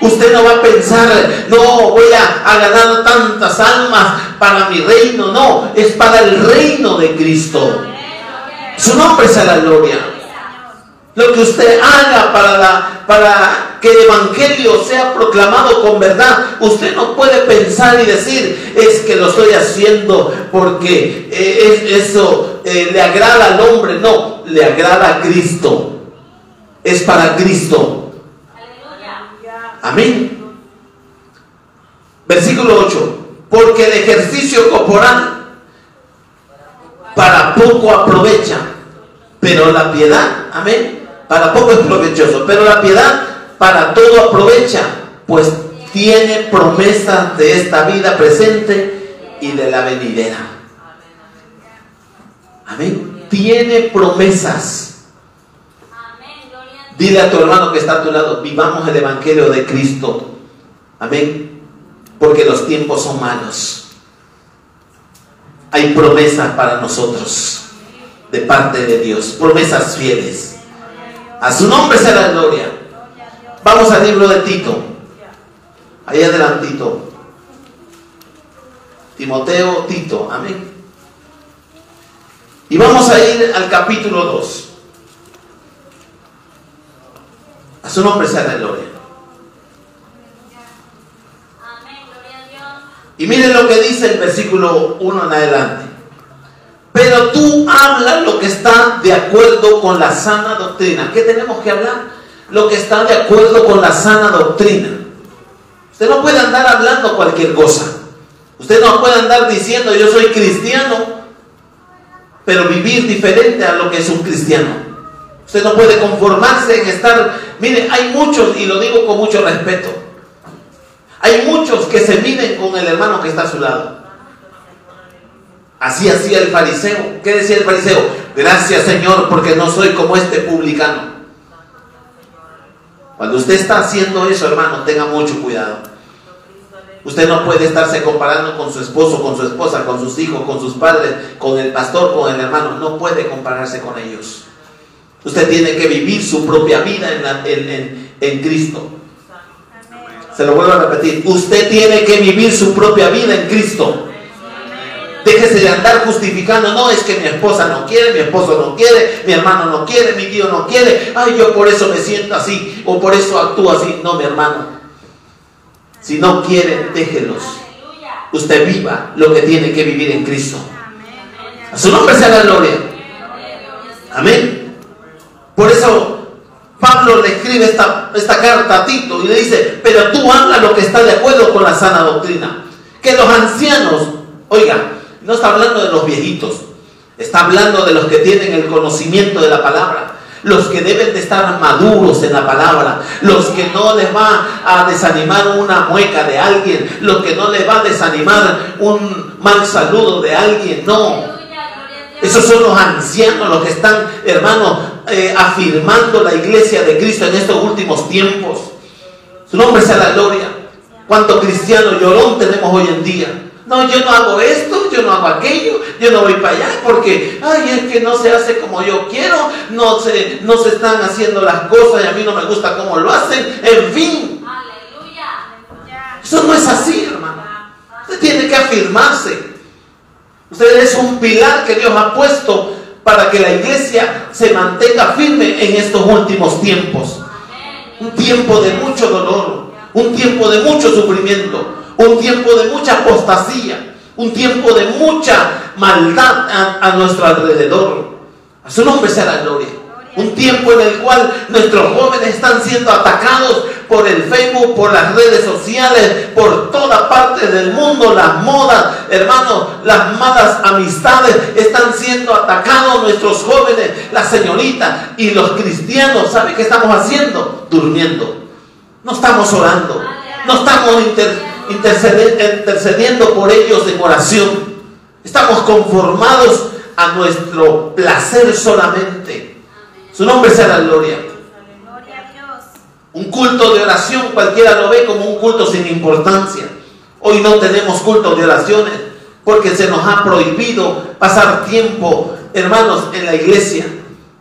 S1: Usted no va a pensar, no, voy a, ganar tantas almas para mi reino. No, es para el reino de Cristo. Su nombre la gloria. Lo que usted haga para, la, para que el Evangelio sea proclamado con verdad, usted no puede pensar y decir, es que lo estoy haciendo porque eh, eso eh, le agrada al hombre. No, le agrada a Cristo. Es para Cristo. Amén. Versículo 8. Porque el ejercicio corporal para poco aprovecha, pero la piedad, amén, para poco es provechoso, pero la piedad para todo aprovecha, pues tiene promesas de esta vida presente y de la venidera. Amén. Tiene promesas. Dile a tu hermano que está a tu lado, vivamos el Evangelio de Cristo. Amén. Porque los tiempos son malos. hay promesas para nosotros de parte de Dios, promesas fieles. A su nombre sea la gloria. Vamos al libro de Tito. Ahí adelantito. Timoteo, Tito. Amén. Y vamos a ir al capítulo 2. A su nombre sea la gloria. Y miren lo que dice el versículo 1 en adelante. Pero tú hablas lo que está de acuerdo con la sana doctrina. ¿Qué tenemos que hablar? Lo que está de acuerdo con la sana doctrina. Usted no puede andar hablando cualquier cosa. Usted no puede andar diciendo yo soy cristiano, pero vivir diferente a lo que es un cristiano. Usted no puede conformarse en estar, mire, hay muchos, y lo digo con mucho respeto, hay muchos que se miden con el hermano que está a su lado. Así hacía el fariseo. ¿Qué decía el fariseo? Gracias Señor porque no soy como este publicano. Cuando usted está haciendo eso, hermano, tenga mucho cuidado. Usted no puede estarse comparando con su esposo, con su esposa, con sus hijos, con sus padres, con el pastor, con el hermano. No puede compararse con ellos. Usted tiene que vivir su propia vida en, Cristo. Se lo vuelvo a repetir. Usted tiene que vivir su propia vida en Cristo. Déjese de andar justificando, no es que mi esposa no quiere, mi esposo no quiere, mi hermano no quiere, mi tío no quiere, ay, yo por eso me siento así o por eso actúo así. No, mi hermano. Si no quieren, déjelos. Usted viva lo que tiene que vivir en Cristo. A su nombre sea la gloria. Amén. Por eso Pablo le escribe esta, esta carta a Tito y le dice, pero tú habla lo que está de acuerdo con la sana doctrina. Que los ancianos, oiga, no está hablando de los viejitos, está hablando de los que tienen el conocimiento de la palabra los que deben de estar maduros en la palabra, los que no les va a desanimar una mueca de alguien, los que no les va a desanimar un mal saludo de alguien, no. Esos son los ancianos, los que están, hermanos, eh, afirmando la iglesia de Cristo en estos últimos tiempos. Su nombre sea la gloria. ¿Cuánto cristiano llorón tenemos hoy en día? No, yo no hago esto, yo no hago aquello, yo no voy para allá porque, ay, es que no se hace como yo quiero, no se, no se están haciendo las cosas y a mí no me gusta cómo lo hacen, en fin. Eso no es así, hermano. Usted tiene que afirmarse. Usted es un pilar que Dios ha puesto para que la iglesia se mantenga firme en estos últimos tiempos. Un tiempo de mucho dolor, un tiempo de mucho sufrimiento, un tiempo de mucha apostasía, un tiempo de mucha maldad a, nuestro alrededor. A su nombre la gloria. Un tiempo en el cual nuestros jóvenes están siendo atacados por el Facebook, por las redes sociales, por toda parte del mundo, las modas, hermanos, las malas amistades están siendo atacados nuestros jóvenes, las señoritas y los cristianos. ¿Sabe qué estamos haciendo? Durmiendo. No estamos orando. No estamos intercediendo por ellos en oración. Estamos conformados a nuestro placer solamente. Su nombre sea la gloria. Un culto de oración cualquiera lo ve como un culto sin importancia. Hoy no tenemos culto de oraciones porque se nos ha prohibido pasar tiempo, hermanos, en la iglesia.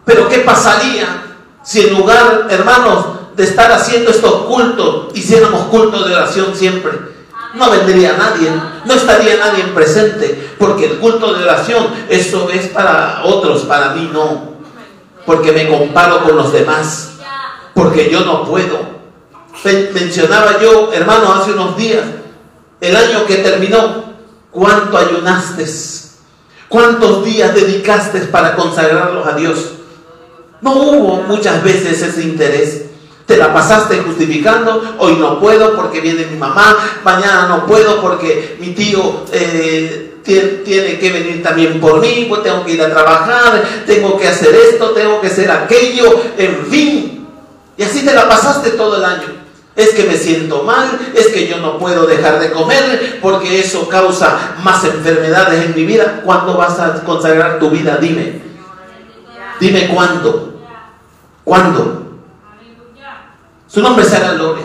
S1: Pero ¿qué pasaría si en lugar, hermanos, de estar haciendo estos cultos, hiciéramos culto de oración siempre? No vendría nadie, no estaría nadie presente, porque el culto de oración, eso es para otros, para mí no, porque me comparo con los demás porque yo no puedo. Mencionaba yo, hermano, hace unos días, el año que terminó, ¿cuánto ayunaste? ¿Cuántos días dedicaste para consagrarlos a Dios? No hubo muchas veces ese interés. Te la pasaste justificando, hoy no puedo porque viene mi mamá, mañana no puedo porque mi tío eh, tiene, que venir también por mí, pues tengo que ir a trabajar, tengo que hacer esto, tengo que hacer aquello, en fin, y así te la pasaste todo el año. Es que me siento mal, es que yo no puedo dejar de comer porque eso causa más enfermedades en mi vida. ¿Cuándo vas a consagrar tu vida? Dime. Dime cuándo. ¿Cuándo? Su nombre será gloria.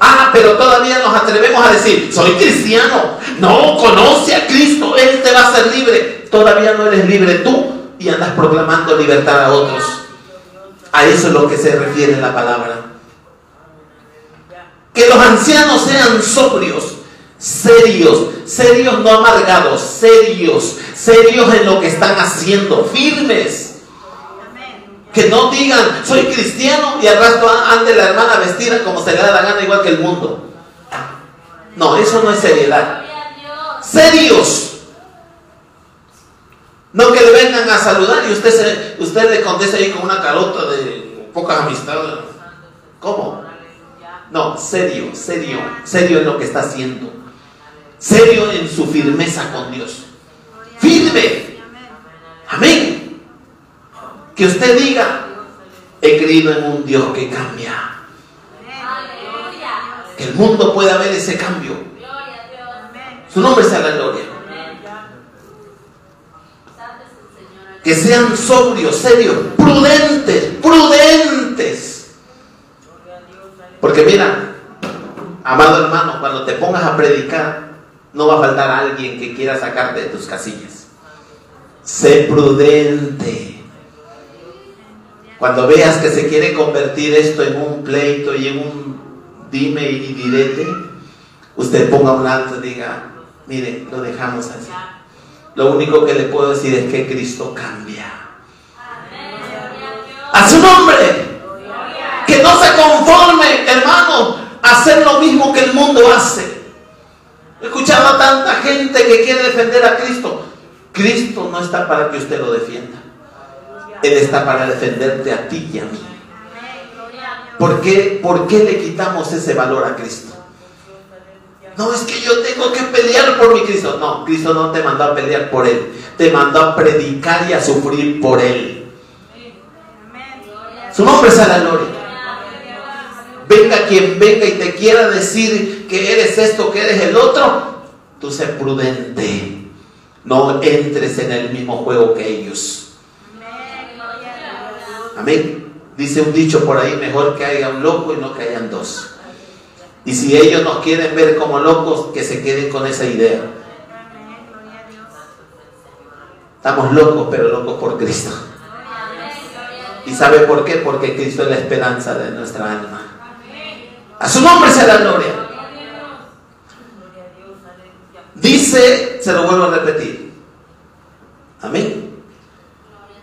S1: Ah, pero todavía nos atrevemos a decir, soy cristiano, no, conoce a Cristo, Él te va a hacer libre. Todavía no eres libre tú y andas proclamando libertad a otros. A eso es lo que se refiere la palabra. Que los ancianos sean sobrios, serios, serios no amargados, serios, serios en lo que están haciendo, firmes. Que no digan, soy cristiano y al rato ande la hermana vestida como se le da la gana, igual que el mundo. No, eso no es seriedad. Serios. No que le vengan a saludar y usted, se, usted le conteste ahí con una carota de pocas amistades. ¿Cómo? No, serio, serio, serio en lo que está haciendo. Serio en su firmeza con Dios. Firme. Amén. Que usted diga, he creído en un Dios que cambia. Que el mundo pueda ver ese cambio. Su nombre sea la gloria. Que sean sobrios, serios, prudentes, prudentes. Porque mira, amado hermano, cuando te pongas a predicar, no va a faltar alguien que quiera sacarte de tus casillas. Sé prudente. Cuando veas que se quiere convertir esto en un pleito y en un dime y direte, usted ponga un alto y diga, mire, lo dejamos así. Lo único que le puedo decir es que Cristo cambia. A su nombre. Que no se conforme, hermano, a hacer lo mismo que el mundo hace. He escuchado a tanta gente que quiere defender a Cristo. Cristo no está para que usted lo defienda. Él está para defenderte a ti y a mí. ¿Por qué, ¿Por qué le quitamos ese valor a Cristo? No, es que yo tengo que pelear por mi Cristo. No, Cristo no te mandó a pelear por Él. Te mandó a predicar y a sufrir por Él. Su nombre es a la gloria. Venga quien venga y te quiera decir que eres esto, que eres el otro, tú sé prudente. No entres en el mismo juego que ellos. Amén. Dice un dicho por ahí, mejor que haya un loco y no que hayan dos. Y si ellos nos quieren ver como locos, que se queden con esa idea. Estamos locos, pero locos por Cristo. ¿Y sabe por qué? Porque Cristo es la esperanza de nuestra alma. A su nombre sea la gloria. Dice, se lo vuelvo a repetir. Amén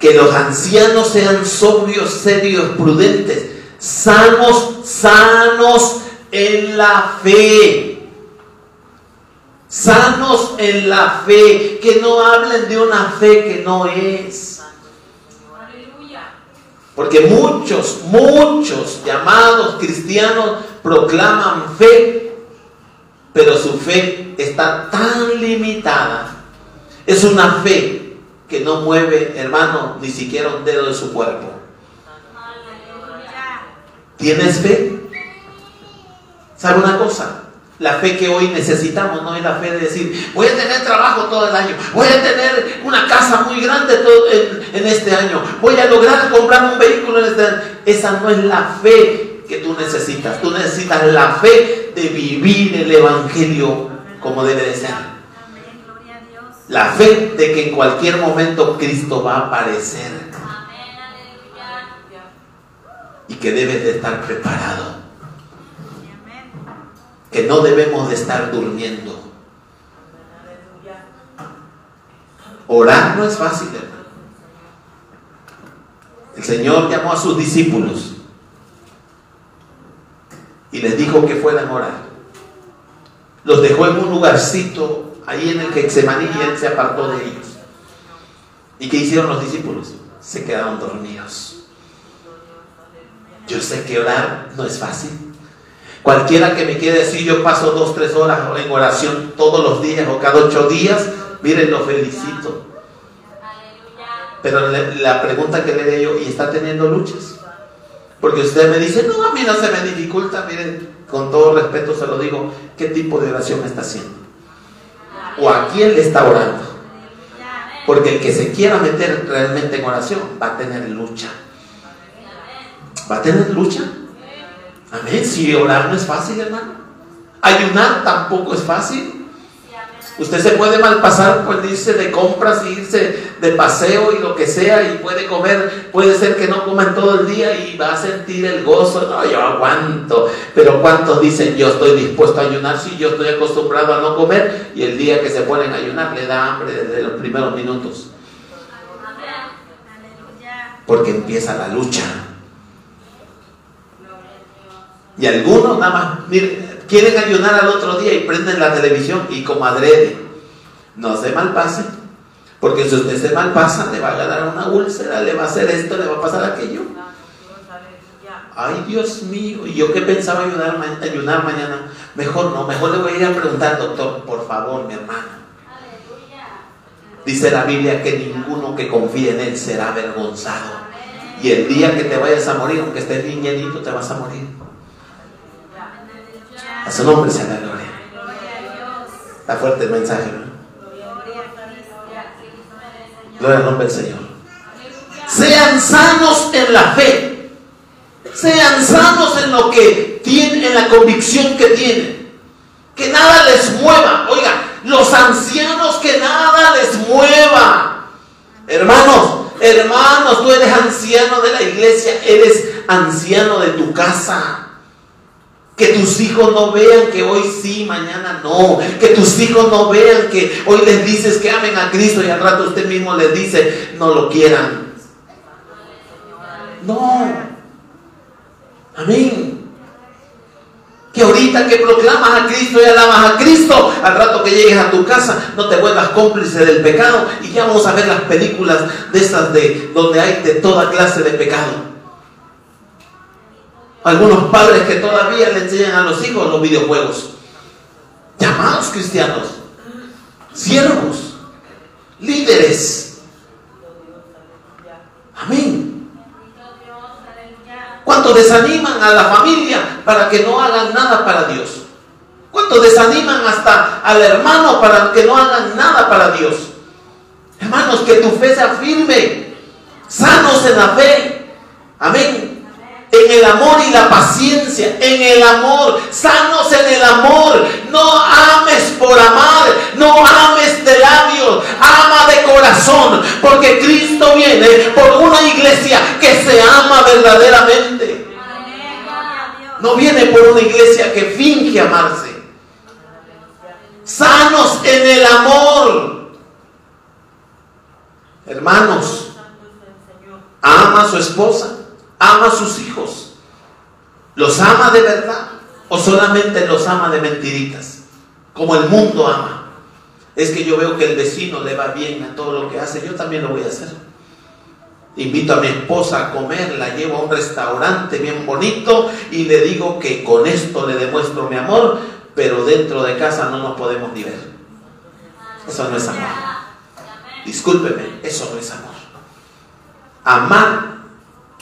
S1: que los ancianos sean sobrios, serios, prudentes, sanos, sanos en la fe. Sanos en la fe, que no hablen de una fe que no es. Porque muchos, muchos llamados cristianos proclaman fe, pero su fe está tan limitada. Es una fe que no mueve, hermano, ni siquiera un dedo de su cuerpo. ¿Tienes fe? ¿Sabe una cosa? La fe que hoy necesitamos no es la fe de decir, voy a tener trabajo todo el año, voy a tener una casa muy grande todo en, este año, voy a lograr comprar un vehículo en este año. Esa no es la fe que tú necesitas. Tú necesitas la fe de vivir el Evangelio como debe de ser. La fe de que en cualquier momento Cristo va a aparecer. Y que debes de estar preparado. Que no debemos de estar durmiendo. Orar no es fácil, hermano. El Señor llamó a sus discípulos y les dijo que fueran a orar. Los dejó en un lugarcito ahí en el que se y él se apartó de ellos. ¿Y qué hicieron los discípulos? Se quedaron dormidos. Yo sé que orar no es fácil. Cualquiera que me quiera decir yo paso dos, tres horas en oración todos los días o cada ocho días, miren, lo felicito. Pero la pregunta que le doy yo, ¿y está teniendo luchas? Porque usted me dice, no, a mí no se me dificulta, miren, con todo respeto se lo digo, ¿qué tipo de oración está haciendo? O a quién le está orando. Porque el que se quiera meter realmente en oración va a tener lucha. Va a tener lucha. Amén. Si orar no es fácil, hermano. Ayunar tampoco es fácil. Usted se puede malpasar por irse de compras, irse de paseo y lo que sea, y puede comer, puede ser que no coman todo el día y va a sentir el gozo. No, yo aguanto. Pero ¿cuántos dicen yo estoy dispuesto a ayunar? Sí, yo estoy acostumbrado a no comer, y el día que se ponen a ayunar le da hambre desde los primeros minutos. Porque empieza la lucha. Y algunos nada más, quieren ayunar al otro día y prenden la televisión y como adrede. No se malpase. Porque si usted se malpasa, le va a ganar una úlcera, le va a hacer esto, le va a pasar aquello. Ay, Dios mío. Y yo que pensaba ayunar, ayunar mañana. Mejor no, mejor le voy a ir a preguntar, doctor, por favor, mi hermano. Dice la Biblia que ninguno que confíe en Él será avergonzado. Y el día que te vayas a morir, aunque estés bien llenito, te vas a morir. A su nombre sea la gloria. Está fuerte el mensaje, ¿no? Gloria al nombre del Señor. Sean sanos en la fe. Sean sanos en lo que tienen, en la convicción que tienen. Que nada les mueva. Oiga, los ancianos que nada les mueva. Hermanos, hermanos, tú eres anciano de la iglesia, eres anciano de tu casa. Que tus hijos no vean que hoy sí, mañana no. Que tus hijos no vean que hoy les dices que amen a Cristo y al rato usted mismo les dice no lo quieran. No. Amén. Que ahorita que proclamas a Cristo y alabas a Cristo, al rato que llegues a tu casa, no te vuelvas cómplice del pecado. Y ya vamos a ver las películas de esas de donde hay de toda clase de pecado. Algunos padres que todavía le enseñan a los hijos los videojuegos. Llamados cristianos, siervos, líderes. Amén. ¿Cuántos desaniman a la familia para que no hagan nada para Dios? ¿Cuántos desaniman hasta al hermano para que no hagan nada para Dios? Hermanos, que tu fe sea firme, sanos en la fe. Amén en el amor y la paciencia, en el amor, sanos en el amor. No ames por amar, no ames de labios, ama de corazón, porque Cristo viene por una iglesia que se ama verdaderamente. No viene por una iglesia que finge amarse. Sanos en el amor. Hermanos, ama a su esposa ama a sus hijos. ¿Los ama de verdad o solamente los ama de mentiritas? Como el mundo ama. Es que yo veo que el vecino le va bien a todo lo que hace, yo también lo voy a hacer. Invito a mi esposa a comer, la llevo a un restaurante bien bonito y le digo que con esto le demuestro mi amor, pero dentro de casa no nos podemos ni ver. Eso no es amor. Discúlpeme, eso no es amor. Amar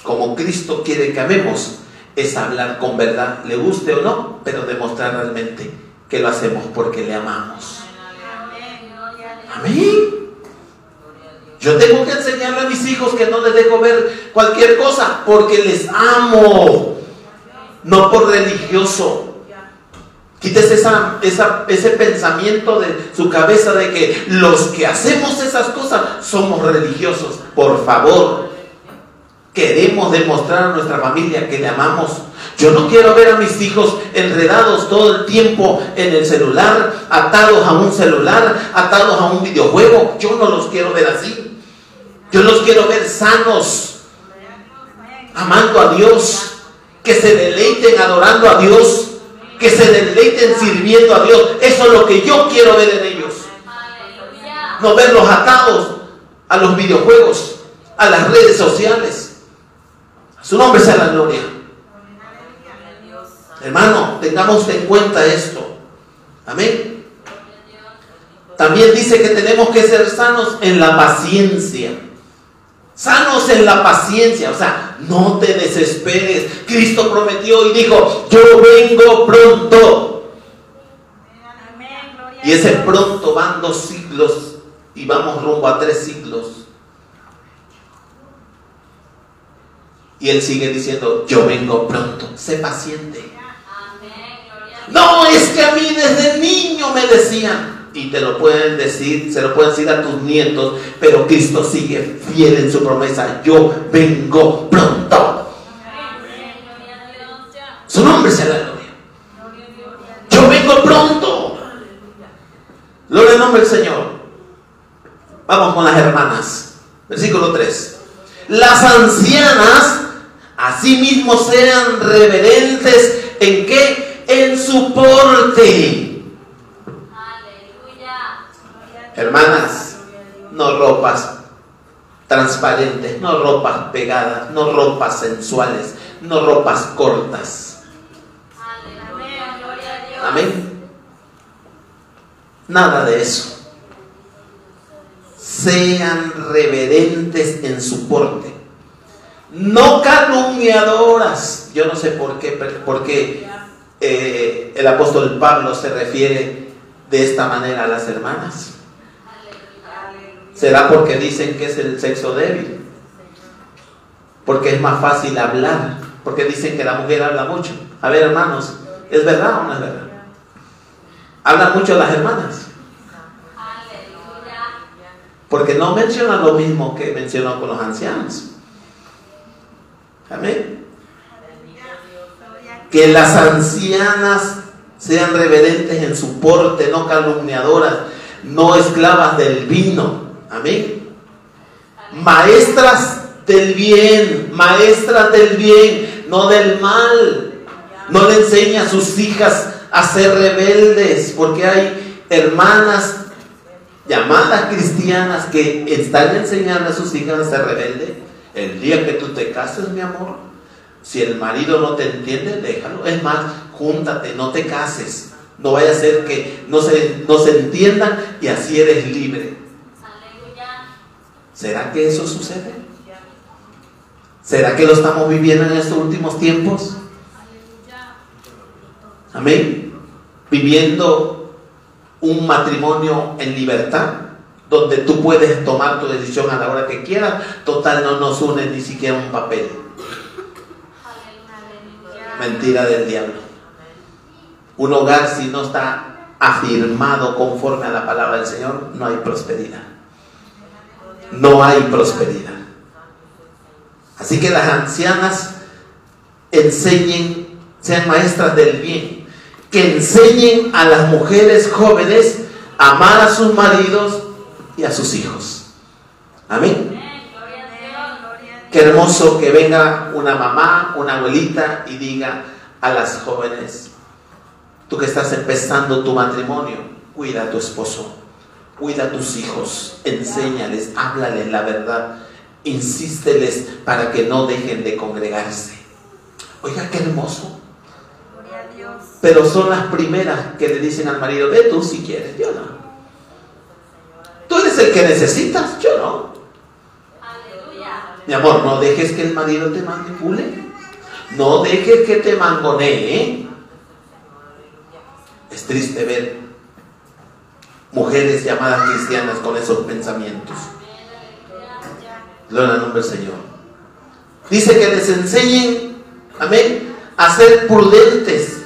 S1: como Cristo quiere que amemos, es hablar con verdad, le guste o no, pero demostrar realmente que lo hacemos porque le amamos. Amén. Yo tengo que enseñarle a mis hijos que no les dejo ver cualquier cosa porque les amo, no por religioso. Quítese esa, ese pensamiento de su cabeza de que los que hacemos esas cosas somos religiosos. Por favor, Queremos demostrar a nuestra familia que le amamos. Yo no quiero ver a mis hijos enredados todo el tiempo en el celular, atados a un celular, atados a un videojuego. Yo no los quiero ver así. Yo los quiero ver sanos, amando a Dios, que se deleiten adorando a Dios, que se deleiten sirviendo a Dios. Eso es lo que yo quiero ver en ellos. No verlos atados a los videojuegos, a las redes sociales. Su nombre sea la gloria. Hermano, tengamos en cuenta esto. Amén. También dice que tenemos que ser sanos en la paciencia. Sanos en la paciencia. O sea, no te desesperes. Cristo prometió y dijo, yo vengo pronto. Y ese pronto van dos siglos y vamos rumbo a tres siglos. Y él sigue diciendo, yo vengo pronto, sé paciente. No, es que a mí desde niño me decían, y te lo pueden decir, se lo pueden decir a tus nietos, pero Cristo sigue fiel en su promesa. Yo vengo pronto. Su nombre sea la gloria. Yo vengo pronto. Gloria al nombre del Señor. Vamos con las hermanas. Versículo 3. Las ancianas asimismo sean reverentes en qué? En su porte Hermanas, no ropas transparentes, no ropas pegadas, no ropas sensuales, no ropas cortas. Amén. Nada de eso. Sean reverentes en su porte. No calumniadoras. Yo no sé por qué, porque eh, el apóstol Pablo se refiere de esta manera a las hermanas. ¿Será porque dicen que es el sexo débil? Porque es más fácil hablar. Porque dicen que la mujer habla mucho. A ver, hermanos, ¿es verdad o no es verdad? Hablan mucho las hermanas. Porque no mencionan lo mismo que mencionó con los ancianos. Amén. Que las ancianas sean reverentes en su porte, no calumniadoras, no esclavas del vino Amén. Maestras del bien, maestras del bien, no del mal. No le enseña a sus hijas a ser rebeldes, porque hay hermanas llamadas cristianas que están enseñando a sus hijas a ser rebeldes. El día que tú te cases, mi amor, si el marido no te entiende, déjalo. Es más, júntate, no te cases. No vaya a ser que no se, no se entiendan y así eres libre. ¿Será que eso sucede? ¿Será que lo estamos viviendo en estos últimos tiempos? Amén. Viviendo un matrimonio en libertad, donde tú puedes tomar tu decisión a la hora que quieras. Total, no nos une ni siquiera un papel. Mentira del diablo. Un hogar si no está afirmado conforme a la palabra del Señor, no hay prosperidad no hay prosperidad. Así que las ancianas enseñen, sean maestras del bien, que enseñen a las mujeres jóvenes a amar a sus maridos y a sus hijos. Amén. Qué hermoso que venga una mamá, una abuelita y diga a las jóvenes, tú que estás empezando tu matrimonio, cuida a tu esposo Cuida a tus hijos, enséñales, háblales la verdad, insísteles para que no dejen de congregarse. Oiga, qué hermoso. Pero son las primeras que le dicen al marido, ve tú si quieres, yo no. Tú eres el que necesitas, yo no. Mi amor, no dejes que el marido te manipule. No dejes que te mangonee. Es triste ver mujeres llamadas cristianas con esos pensamientos. Gloria al nombre del Señor. Dice que les enseñen, amén, a ser prudentes,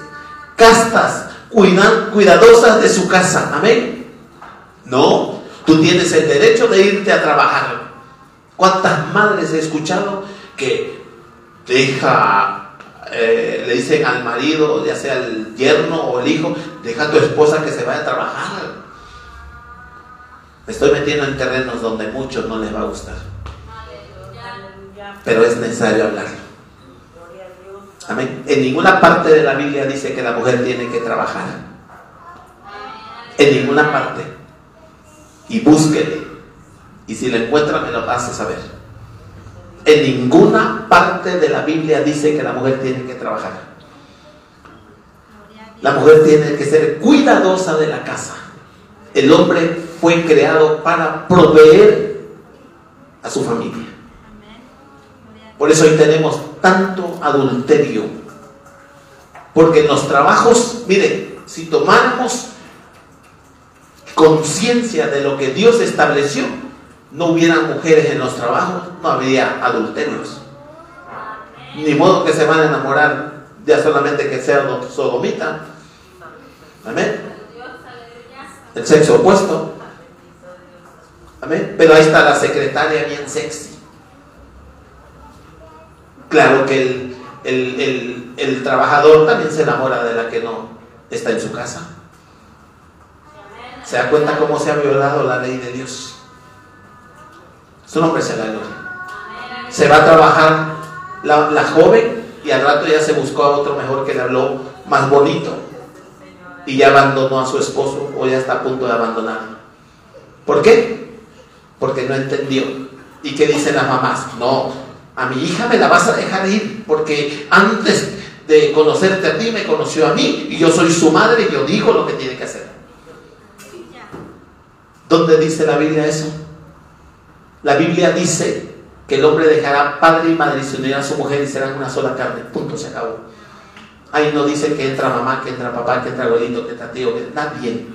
S1: castas, cuidadosas de su casa. Amén. No, tú tienes el derecho de irte a trabajar. ¿Cuántas madres he escuchado que deja, eh, le dicen al marido, ya sea el yerno o el hijo, deja a tu esposa que se vaya a trabajar? Me estoy metiendo en terrenos donde muchos no les va a gustar. Pero es necesario hablarlo. Amén. En ninguna parte de la Biblia dice que la mujer tiene que trabajar. En ninguna parte. Y búsquele. Y si lo encuentra, me lo hace saber. En ninguna parte de la Biblia dice que la mujer tiene que trabajar. La mujer tiene que ser cuidadosa de la casa. El hombre fue creado para proveer a su familia. Por eso hoy tenemos tanto adulterio. Porque en los trabajos, mire, si tomáramos conciencia de lo que Dios estableció, no hubiera mujeres en los trabajos, no habría adulterios. Ni modo que se van a enamorar ya solamente que sea sodomita. Amén. el sexo opuesto. Amén. Pero ahí está la secretaria bien sexy. Claro que el, el trabajador también se enamora de la que no está en su casa. Se da cuenta cómo se ha violado la ley de Dios. Su nombre se la gloria. Se va a trabajar la, joven y al rato ya se buscó a otro mejor que le habló más bonito. Y ya abandonó a su esposo o ya está a punto de abandonarlo. ¿Por qué? Porque no entendió. ¿Y qué dicen las mamás? No, a mi hija me la vas a dejar ir porque antes de conocerte a ti me conoció a mí y yo soy su madre y yo digo lo que tiene que hacer. ¿Dónde dice la Biblia eso? La Biblia dice que el hombre dejará padre y madre y se unirá a su mujer y serán una sola carne. Punto, se acabó. Ahí no dice que entra mamá, que entra papá, que entra abuelito, que entra tío, que nadie.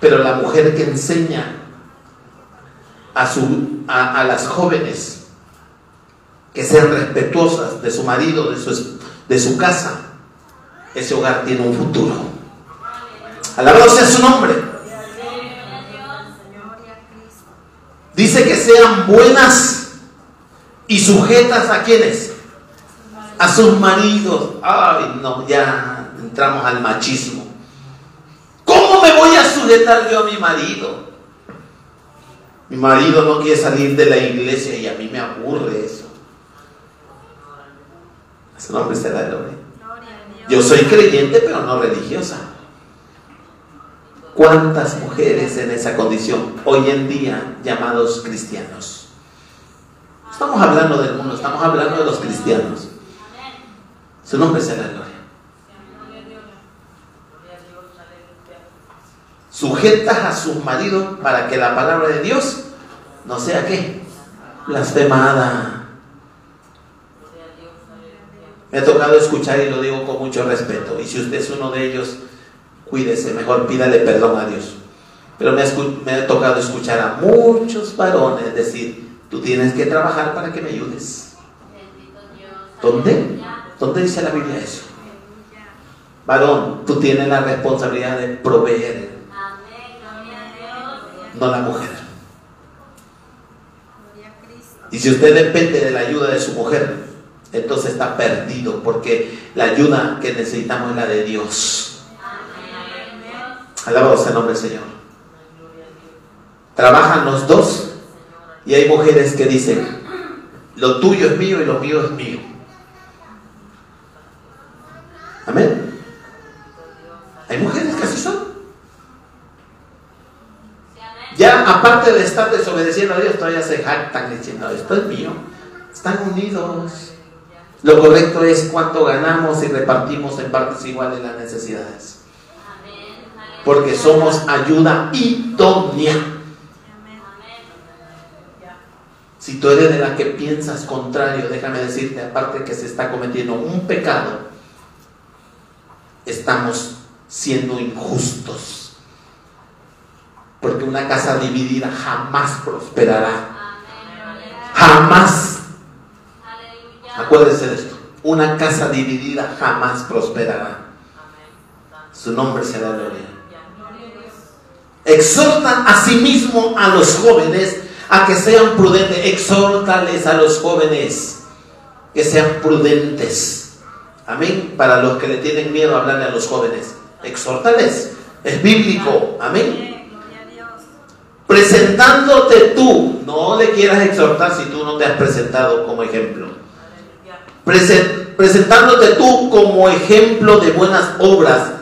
S1: Pero la mujer que enseña a, su, a, las jóvenes que sean respetuosas de su marido, de su, de su casa, ese hogar tiene un futuro. Alabado sea su nombre. Dice que sean buenas y sujetas a quienes? A sus maridos. Ay, no, ya entramos al machismo. ¿Cómo me voy a sujetar yo a mi marido? Mi marido no quiere salir de la iglesia y a mí me aburre eso. Ese nombre se da Yo soy creyente, pero no religiosa. ¿Cuántas mujeres en esa condición hoy en día llamados cristianos? Estamos hablando del mundo, estamos hablando de los cristianos. Su nombre sea la gloria. Sujetas a sus maridos para que la palabra de Dios no sea qué? Blasfemada. Me ha tocado escuchar y lo digo con mucho respeto. Y si usted es uno de ellos, cuídese, mejor pídale perdón a Dios. Pero me ha, tocado escuchar a muchos varones decir, tú tienes que trabajar para que me ayudes. ¿Dónde? ¿Dónde dice la Biblia eso? Varón, tú tienes la responsabilidad de proveer, no la mujer. Y si usted depende de la ayuda de su mujer, entonces está perdido, porque la ayuda que necesitamos es la de Dios. Alabado sea el nombre Señor. Trabajan los dos y hay mujeres que dicen, lo tuyo es mío y lo mío es mío. Amén. Hay mujeres que así son. Ya aparte de estar desobedeciendo a Dios, todavía se jactan diciendo, esto es mío. Están unidos. Lo correcto es cuánto ganamos y repartimos en partes iguales las necesidades porque somos ayuda idónea. Si tú eres de la que piensas contrario, déjame decirte, aparte que se está cometiendo un pecado, estamos siendo injustos. Porque una casa dividida jamás prosperará. Jamás. Acuérdense de esto. Una casa dividida jamás prosperará. Su nombre será gloria exhortan a sí mismo a los jóvenes a que sean prudentes. Exhórtales a los jóvenes que sean prudentes. Amén. Para los que le tienen miedo hablarle a los jóvenes. Exhórtales. Es bíblico. Amén. Presentándote tú. No le quieras exhortar si tú no te has presentado como ejemplo. presentándote tú como ejemplo de buenas obras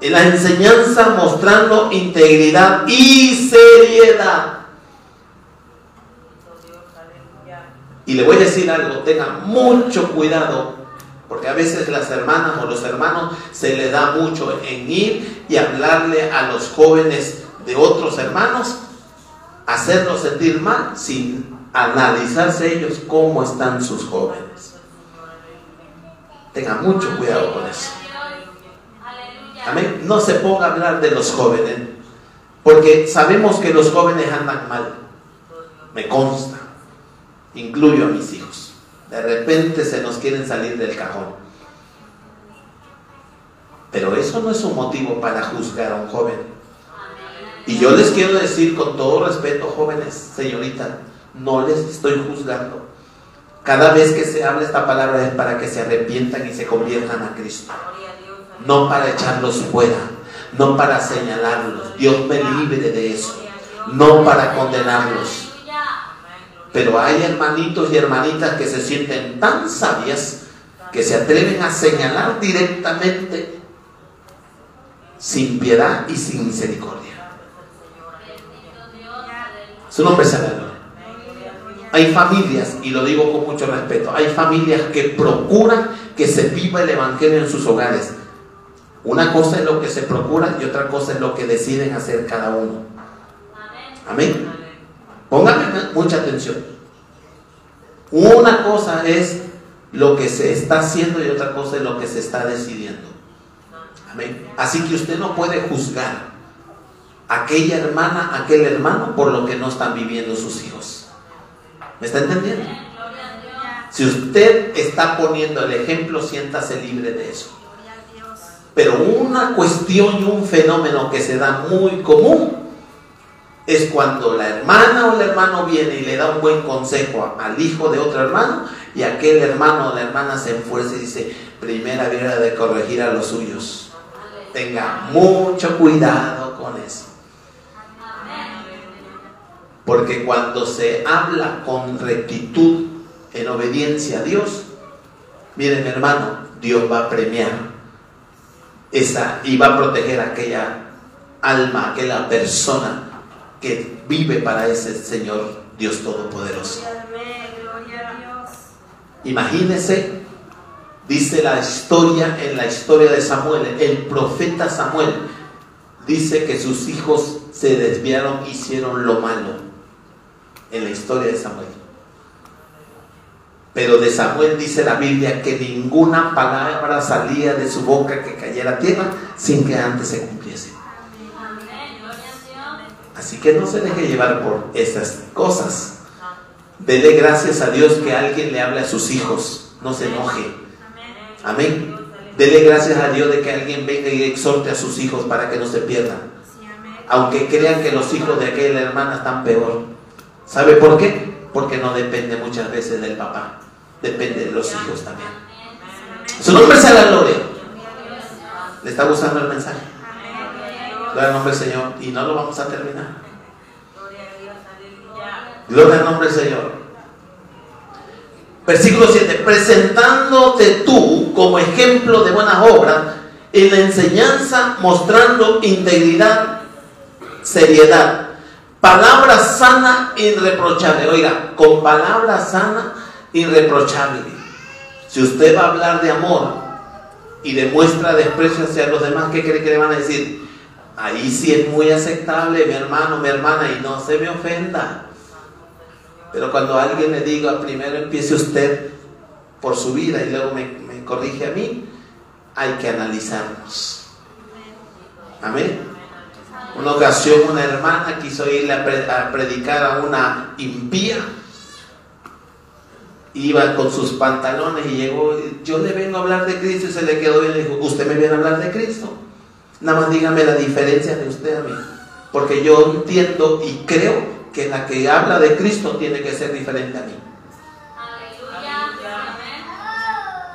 S1: en la enseñanza mostrando integridad y seriedad. Y le voy a decir algo, tenga mucho cuidado, porque a veces las hermanas o los hermanos se le da mucho en ir y hablarle a los jóvenes de otros hermanos, hacerlos sentir mal sin analizarse ellos cómo están sus jóvenes. Tenga mucho cuidado con eso. Amén. No se ponga a hablar de los jóvenes, porque sabemos que los jóvenes andan mal. Me consta. Incluyo a mis hijos. De repente se nos quieren salir del cajón. Pero eso no es un motivo para juzgar a un joven. Y yo les quiero decir con todo respeto, jóvenes, señoritas, no les estoy juzgando. Cada vez que se habla esta palabra es para que se arrepientan y se conviertan a Cristo. No para echarlos fuera, no para señalarlos. Dios me libre de eso. No para condenarlos. Pero hay hermanitos y hermanitas que se sienten tan sabias que se atreven a señalar directamente sin piedad y sin misericordia. Su nombre es Hay familias, y lo digo con mucho respeto, hay familias que procuran que se viva el Evangelio en sus hogares. Una cosa es lo que se procura y otra cosa es lo que deciden hacer cada uno. Amén. Pónganme mucha atención. Una cosa es lo que se está haciendo y otra cosa es lo que se está decidiendo. Amén. Así que usted no puede juzgar a aquella hermana, a aquel hermano por lo que no están viviendo sus hijos. ¿Me está entendiendo? Si usted está poniendo el ejemplo, siéntase libre de eso. Pero una cuestión y un fenómeno que se da muy común es cuando la hermana o el hermano viene y le da un buen consejo al hijo de otro hermano y aquel hermano o la hermana se enfuerza y dice, primera viene de corregir a los suyos. Tenga mucho cuidado con eso. Porque cuando se habla con rectitud, en obediencia a Dios, miren hermano, Dios va a premiar esa y va a proteger a aquella alma, aquella persona que vive para ese Señor Dios Todopoderoso. Imagínese, dice la historia, en la historia de Samuel, el profeta Samuel dice que sus hijos se desviaron, hicieron lo malo en la historia de Samuel. Pero de Samuel dice la Biblia que ninguna palabra salía de su boca que cayera a tierra sin que antes se cumpliese. Así que no se deje llevar por esas cosas. Dele gracias a Dios que alguien le hable a sus hijos. No se enoje. Amén. Dele gracias a Dios de que alguien venga y exhorte a sus hijos para que no se pierdan. Aunque crean que los hijos de aquella hermana están peor. ¿Sabe por qué? Porque no depende muchas veces del papá. Depende de los hijos también. Su nombre la gloria. ¿Le está gustando el mensaje? Gloria al nombre del Señor. Y no lo vamos a terminar. Gloria al nombre del Señor. Versículo 7. Presentándote tú como ejemplo de buenas obras en la enseñanza, mostrando integridad, seriedad, palabra sana, irreprochable. Oiga, con palabra sana, irreprochable. Si usted va a hablar de amor y demuestra desprecio hacia los demás, ¿qué cree que le van a decir? Ahí sí es muy aceptable, mi hermano, mi hermana, y no se me ofenda. Pero cuando alguien le diga, primero empiece usted por su vida y luego me, corrige a mí, hay que analizarnos. Amén. Una ocasión una hermana quiso irle a, predicar a una impía. Iba con sus pantalones y llegó, yo le vengo a hablar de Cristo y se le quedó bien y dijo, usted me viene a hablar de Cristo. Nada más dígame la diferencia de usted a mí. Porque yo entiendo y creo que la que habla de Cristo tiene que ser diferente a mí.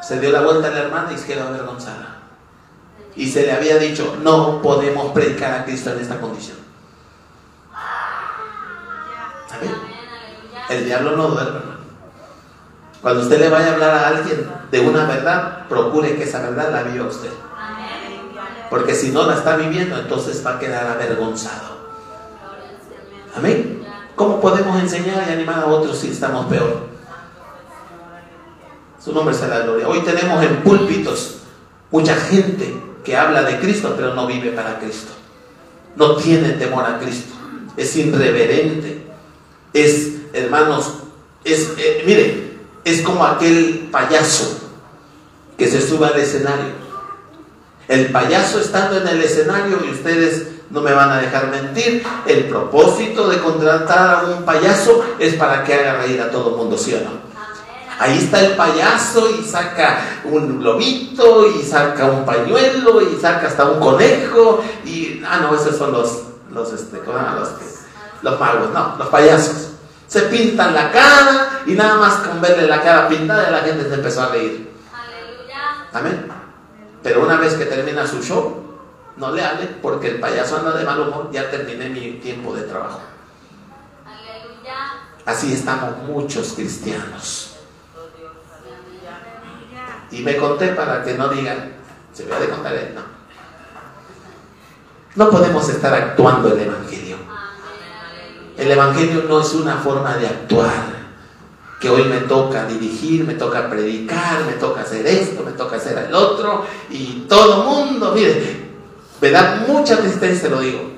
S1: Se dio la vuelta a la hermana y se quedó avergonzada. Y se le había dicho, no podemos predicar a Cristo en esta condición. El diablo no duerme, Cuando usted le vaya a hablar a alguien de una verdad, procure que esa verdad la viva usted. Porque si no la está viviendo, entonces va a quedar avergonzado. Amén. ¿Cómo podemos enseñar y animar a otros si estamos peor? Su nombre sea la gloria. Hoy tenemos en púlpitos mucha gente que habla de Cristo, pero no vive para Cristo. No tiene temor a Cristo. Es irreverente. Es, hermanos, es, eh, mire, es como aquel payaso que se sube al escenario el payaso estando en el escenario, y ustedes no me van a dejar mentir, el propósito de contratar a un payaso es para que haga reír a todo el mundo, ¿sí o no? Ahí está el payaso y saca un globito y saca un pañuelo y saca hasta un conejo y, ah, no, esos son los, los, este, los, los magos, no, los payasos. Se pintan la cara y nada más con verle la cara pintada la gente se empezó a reír.
S2: Aleluya.
S1: Amén. Pero una vez que termina su show, no le hable porque el payaso anda de mal humor, ya terminé mi tiempo de trabajo.
S2: Aleluya.
S1: Así estamos muchos cristianos. Y me conté para que no digan, se me ha de contar él, no. No podemos estar actuando el Evangelio. El Evangelio no es una forma de actuar. Que hoy me toca dirigir, me toca predicar, me toca hacer esto, me toca hacer el otro. Y todo mundo, mire, me da mucha tristeza, lo digo.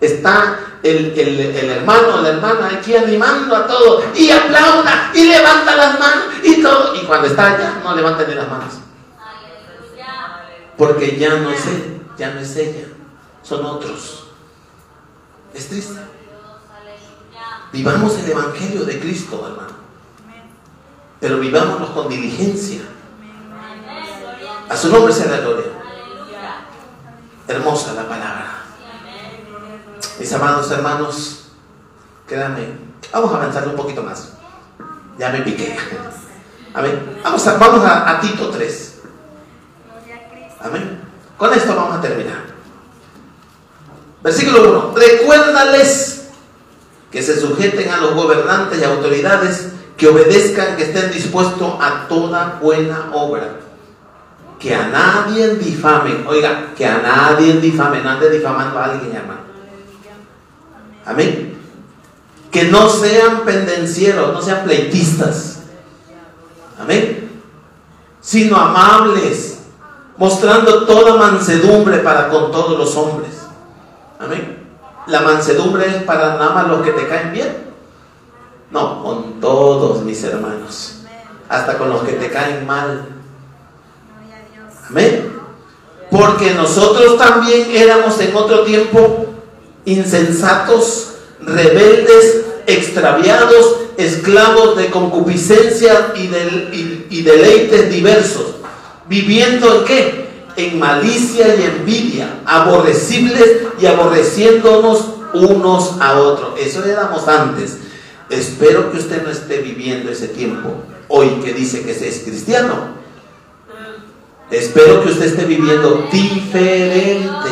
S1: Está el, el- el hermano la hermana aquí animando a todos y aplauda y levanta las manos y todo. Y cuando está allá, no levanta ni las manos. Porque ya no es él, ya no es ella, son otros. Es triste. Vivamos el Evangelio de Cristo, hermano. Pero vivámoslo con diligencia.
S2: A
S1: su nombre sea la gloria. Hermosa la palabra. Mis amados hermanos, créanme, vamos a avanzar un poquito más. Ya me piqué. Amén. Vamos a, vamos a, a Tito 3. Amén. Con esto vamos a terminar. Versículo 1. Recuérdales que se sujeten a los gobernantes y autoridades, que obedezcan, que estén dispuestos a toda buena obra. Que a nadie difamen. Oiga, que a nadie difamen. No ande difamando a alguien, hermano. Amén. Que no sean pendencieros, no sean pleitistas. Amén. Sino amables, mostrando toda mansedumbre para con todos los hombres. Amén. La mansedumbre es para nada más los que te caen bien. No, con todos mis hermanos. Hasta con los que te caen mal. Amén. Porque nosotros también éramos en otro tiempo insensatos, rebeldes, extraviados, esclavos de concupiscencia y, y- y deleites diversos. Viviendo en qué? En malicia y envidia, aborrecibles y aborreciéndonos unos a otros. Eso éramos antes. Espero que usted no esté viviendo ese tiempo hoy que dice que es cristiano. Espero que usted esté viviendo diferente.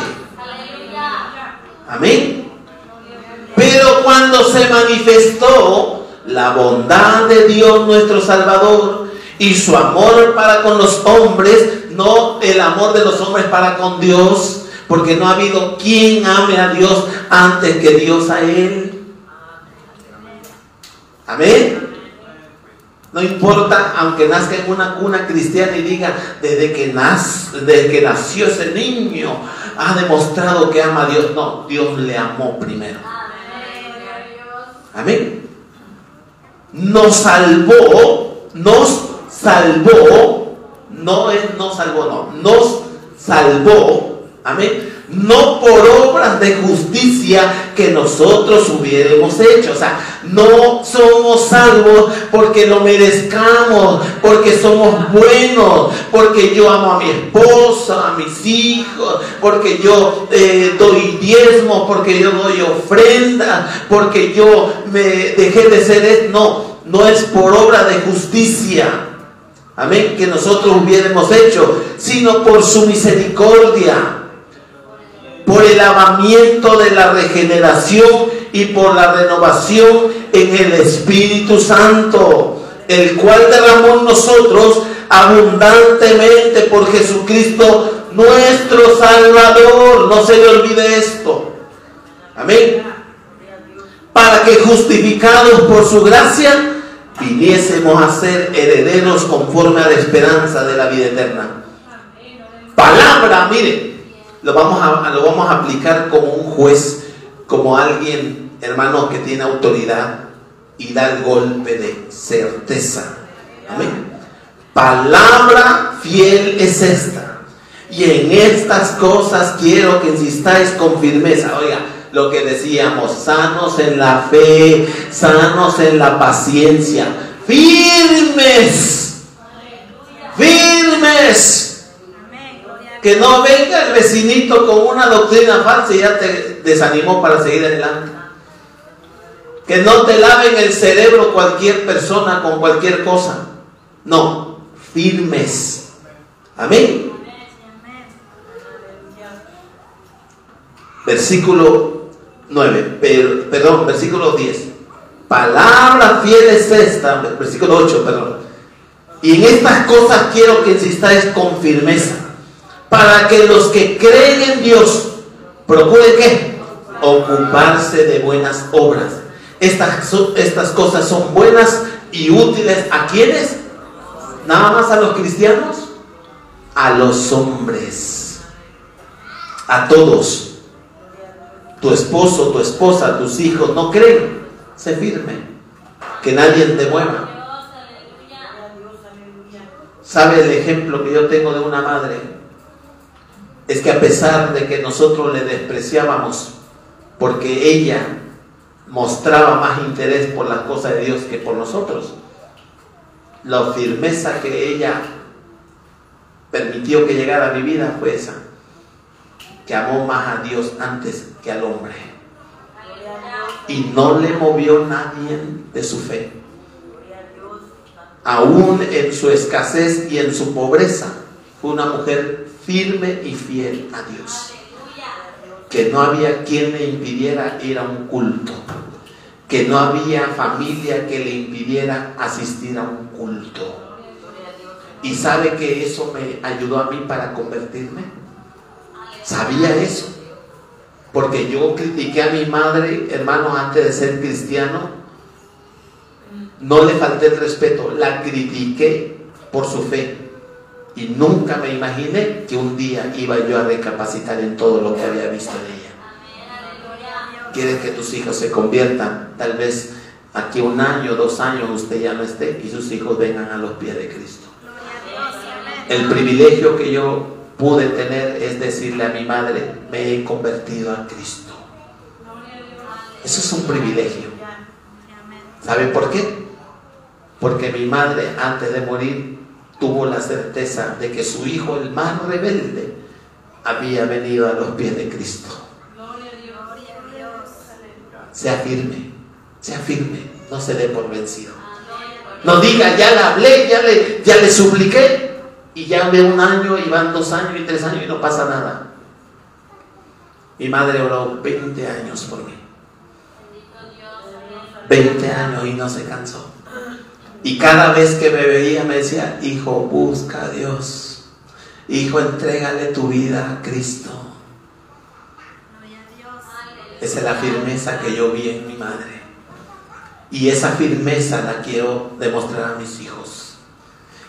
S1: Amén. Pero cuando se manifestó la bondad de Dios nuestro Salvador y su amor para con los hombres, no el amor de los hombres para con Dios, porque no ha habido quien ame a Dios antes que Dios a él. Amén. No importa, aunque nazca en una cuna cristiana y diga, desde que, naz- desde que nació ese niño, ha demostrado que ama a Dios. No, Dios le amó primero.
S2: Amén.
S1: Nos salvó, nos salvó, no es no salvó, no, nos salvó, amén, no por obras de justicia que nosotros hubiéramos hecho, o sea, no somos salvos porque lo merezcamos, porque somos buenos, porque yo amo a mi esposa, a mis hijos, porque yo eh, doy diezmo, porque yo doy ofrenda, porque yo me dejé de ser, no, no es por obra de justicia, amén, que nosotros hubiéramos hecho, sino por su misericordia por el lavamiento de la regeneración y por la renovación en el Espíritu Santo, el cual derramó en nosotros abundantemente por Jesucristo nuestro Salvador. No se le olvide esto. Amén. Para que justificados por su gracia viniésemos a ser herederos conforme a la esperanza de la vida eterna. Palabra, mire, lo vamos a, lo vamos a aplicar como un juez, como alguien, hermano, que tiene autoridad y da el golpe de certeza. Amén. Palabra fiel es esta. Y en estas cosas quiero que insistáis con firmeza. Oiga, lo que decíamos, sanos en la fe, sanos en la paciencia, firmes, firmes. Que no venga el vecinito con una doctrina falsa y ya te desanimó para seguir adelante. Que no te laven el cerebro cualquier persona con cualquier cosa. No, firmes. Amén. Versículo 9, per- perdón, versículo 10. Palabra fiel es esta, versículo 8, perdón. Y en estas cosas quiero que insistáis con firmeza, para que los que creen en Dios procuren qué? Ocuparse de buenas obras. Estas, estas cosas son buenas y útiles a quienes? Nada más a los cristianos, a los hombres, a todos. Tu esposo, tu esposa, tus hijos no creen, sé firme, que nadie te mueva. ¿Sabe el ejemplo que yo tengo de una madre? Es que a pesar de que nosotros le despreciábamos, porque ella mostraba más interés por las cosas de Dios que por nosotros, la firmeza que ella permitió que llegara a mi vida fue esa, que amó más a Dios antes al hombre. Y no le movió nadie de su fe aún en su escasez y en su pobreza, fue una mujer firme y fiel a Dios. Que no había quien le impidiera ir a un culto. Que no había familia que le impidiera asistir a un culto. ¿Y sabe que eso me ayudó a mí para convertirme? ¿Sabía eso? Porque yo critiqué a mi madre, hermano, antes de ser cristiano, no le falté el respeto, la critiqué por su fe. Y nunca me imaginé que un día iba yo a recapacitar en todo lo que había visto de ella. Quieres que tus hijos se conviertan, tal vez aquí un año, dos años usted ya no esté y sus hijos vengan a los pies de Cristo. El privilegio que yo pude tener es decirle a mi madre, me he convertido a Cristo. Eso es un privilegio. ¿Sabe por qué? Porque mi madre antes de morir tuvo la certeza de que su hijo, el más rebelde, había venido a los pies de Cristo. Sea firme, sea firme, no se dé por vencido. No diga, ya le hablé, ya le, ya le supliqué, y ya ve un año, y van dos años y tres años y no pasa nada. Mi madre oró 20 años por mí. 20 años y no se cansó. Y cada vez que me veía me decía, hijo, busca a Dios. Hijo, entrégale tu vida a Cristo. Esa es la firmeza que yo vi en mi madre. Y esa firmeza la quiero demostrar a mis hijos.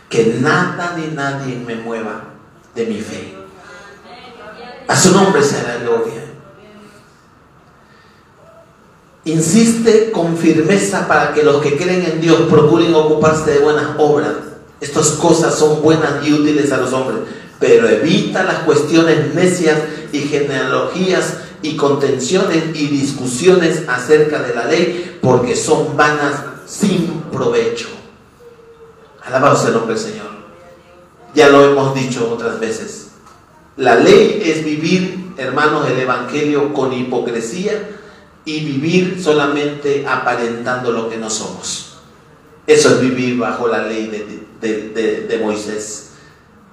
S1: Que nada ni nadie me mueva de mi fe. A su nombre será gloria. Insiste con firmeza para que los que creen en Dios procuren ocuparse de buenas obras. Estas cosas son buenas y útiles a los hombres, pero evita las cuestiones necias y genealogías y contenciones y discusiones acerca de la ley, porque son vanas sin provecho. Alabado sea el nombre del Señor. Ya lo hemos dicho otras veces. La ley es vivir, hermanos, el Evangelio con hipocresía y vivir solamente aparentando lo que no somos. Eso es vivir bajo la ley de, Moisés.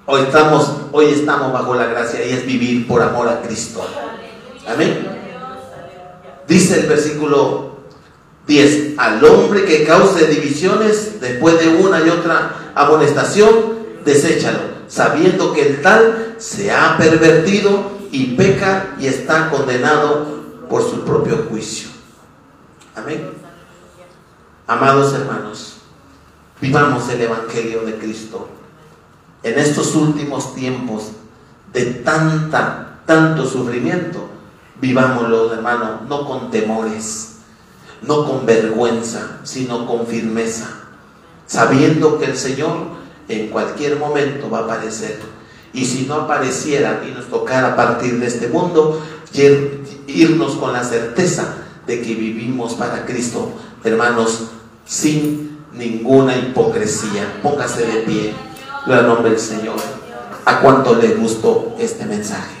S1: Hoy estamos, hoy estamos bajo la gracia y es vivir por amor a Cristo. Amén. Dice el versículo 10, al hombre que cause divisiones después de una y otra amonestación, deséchalo, sabiendo que el tal se ha pervertido y peca y está condenado por su propio juicio. Amén. Amados hermanos, vivamos el Evangelio de Cristo. En estos últimos tiempos de tanta, tanto sufrimiento, vivámoslo, hermano, no con temores, no con vergüenza, sino con firmeza, sabiendo que el Señor en cualquier momento va a aparecer. Y si no apareciera y nos tocara partir de este mundo, ir- irnos con la certeza de que vivimos para Cristo, hermanos, sin ninguna hipocresía. Póngase de pie. Gloria al nombre del Señor.
S2: a cuánto le gustó este mensaje.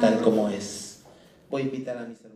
S1: tal como es. Voy a invitar a mis hermanos.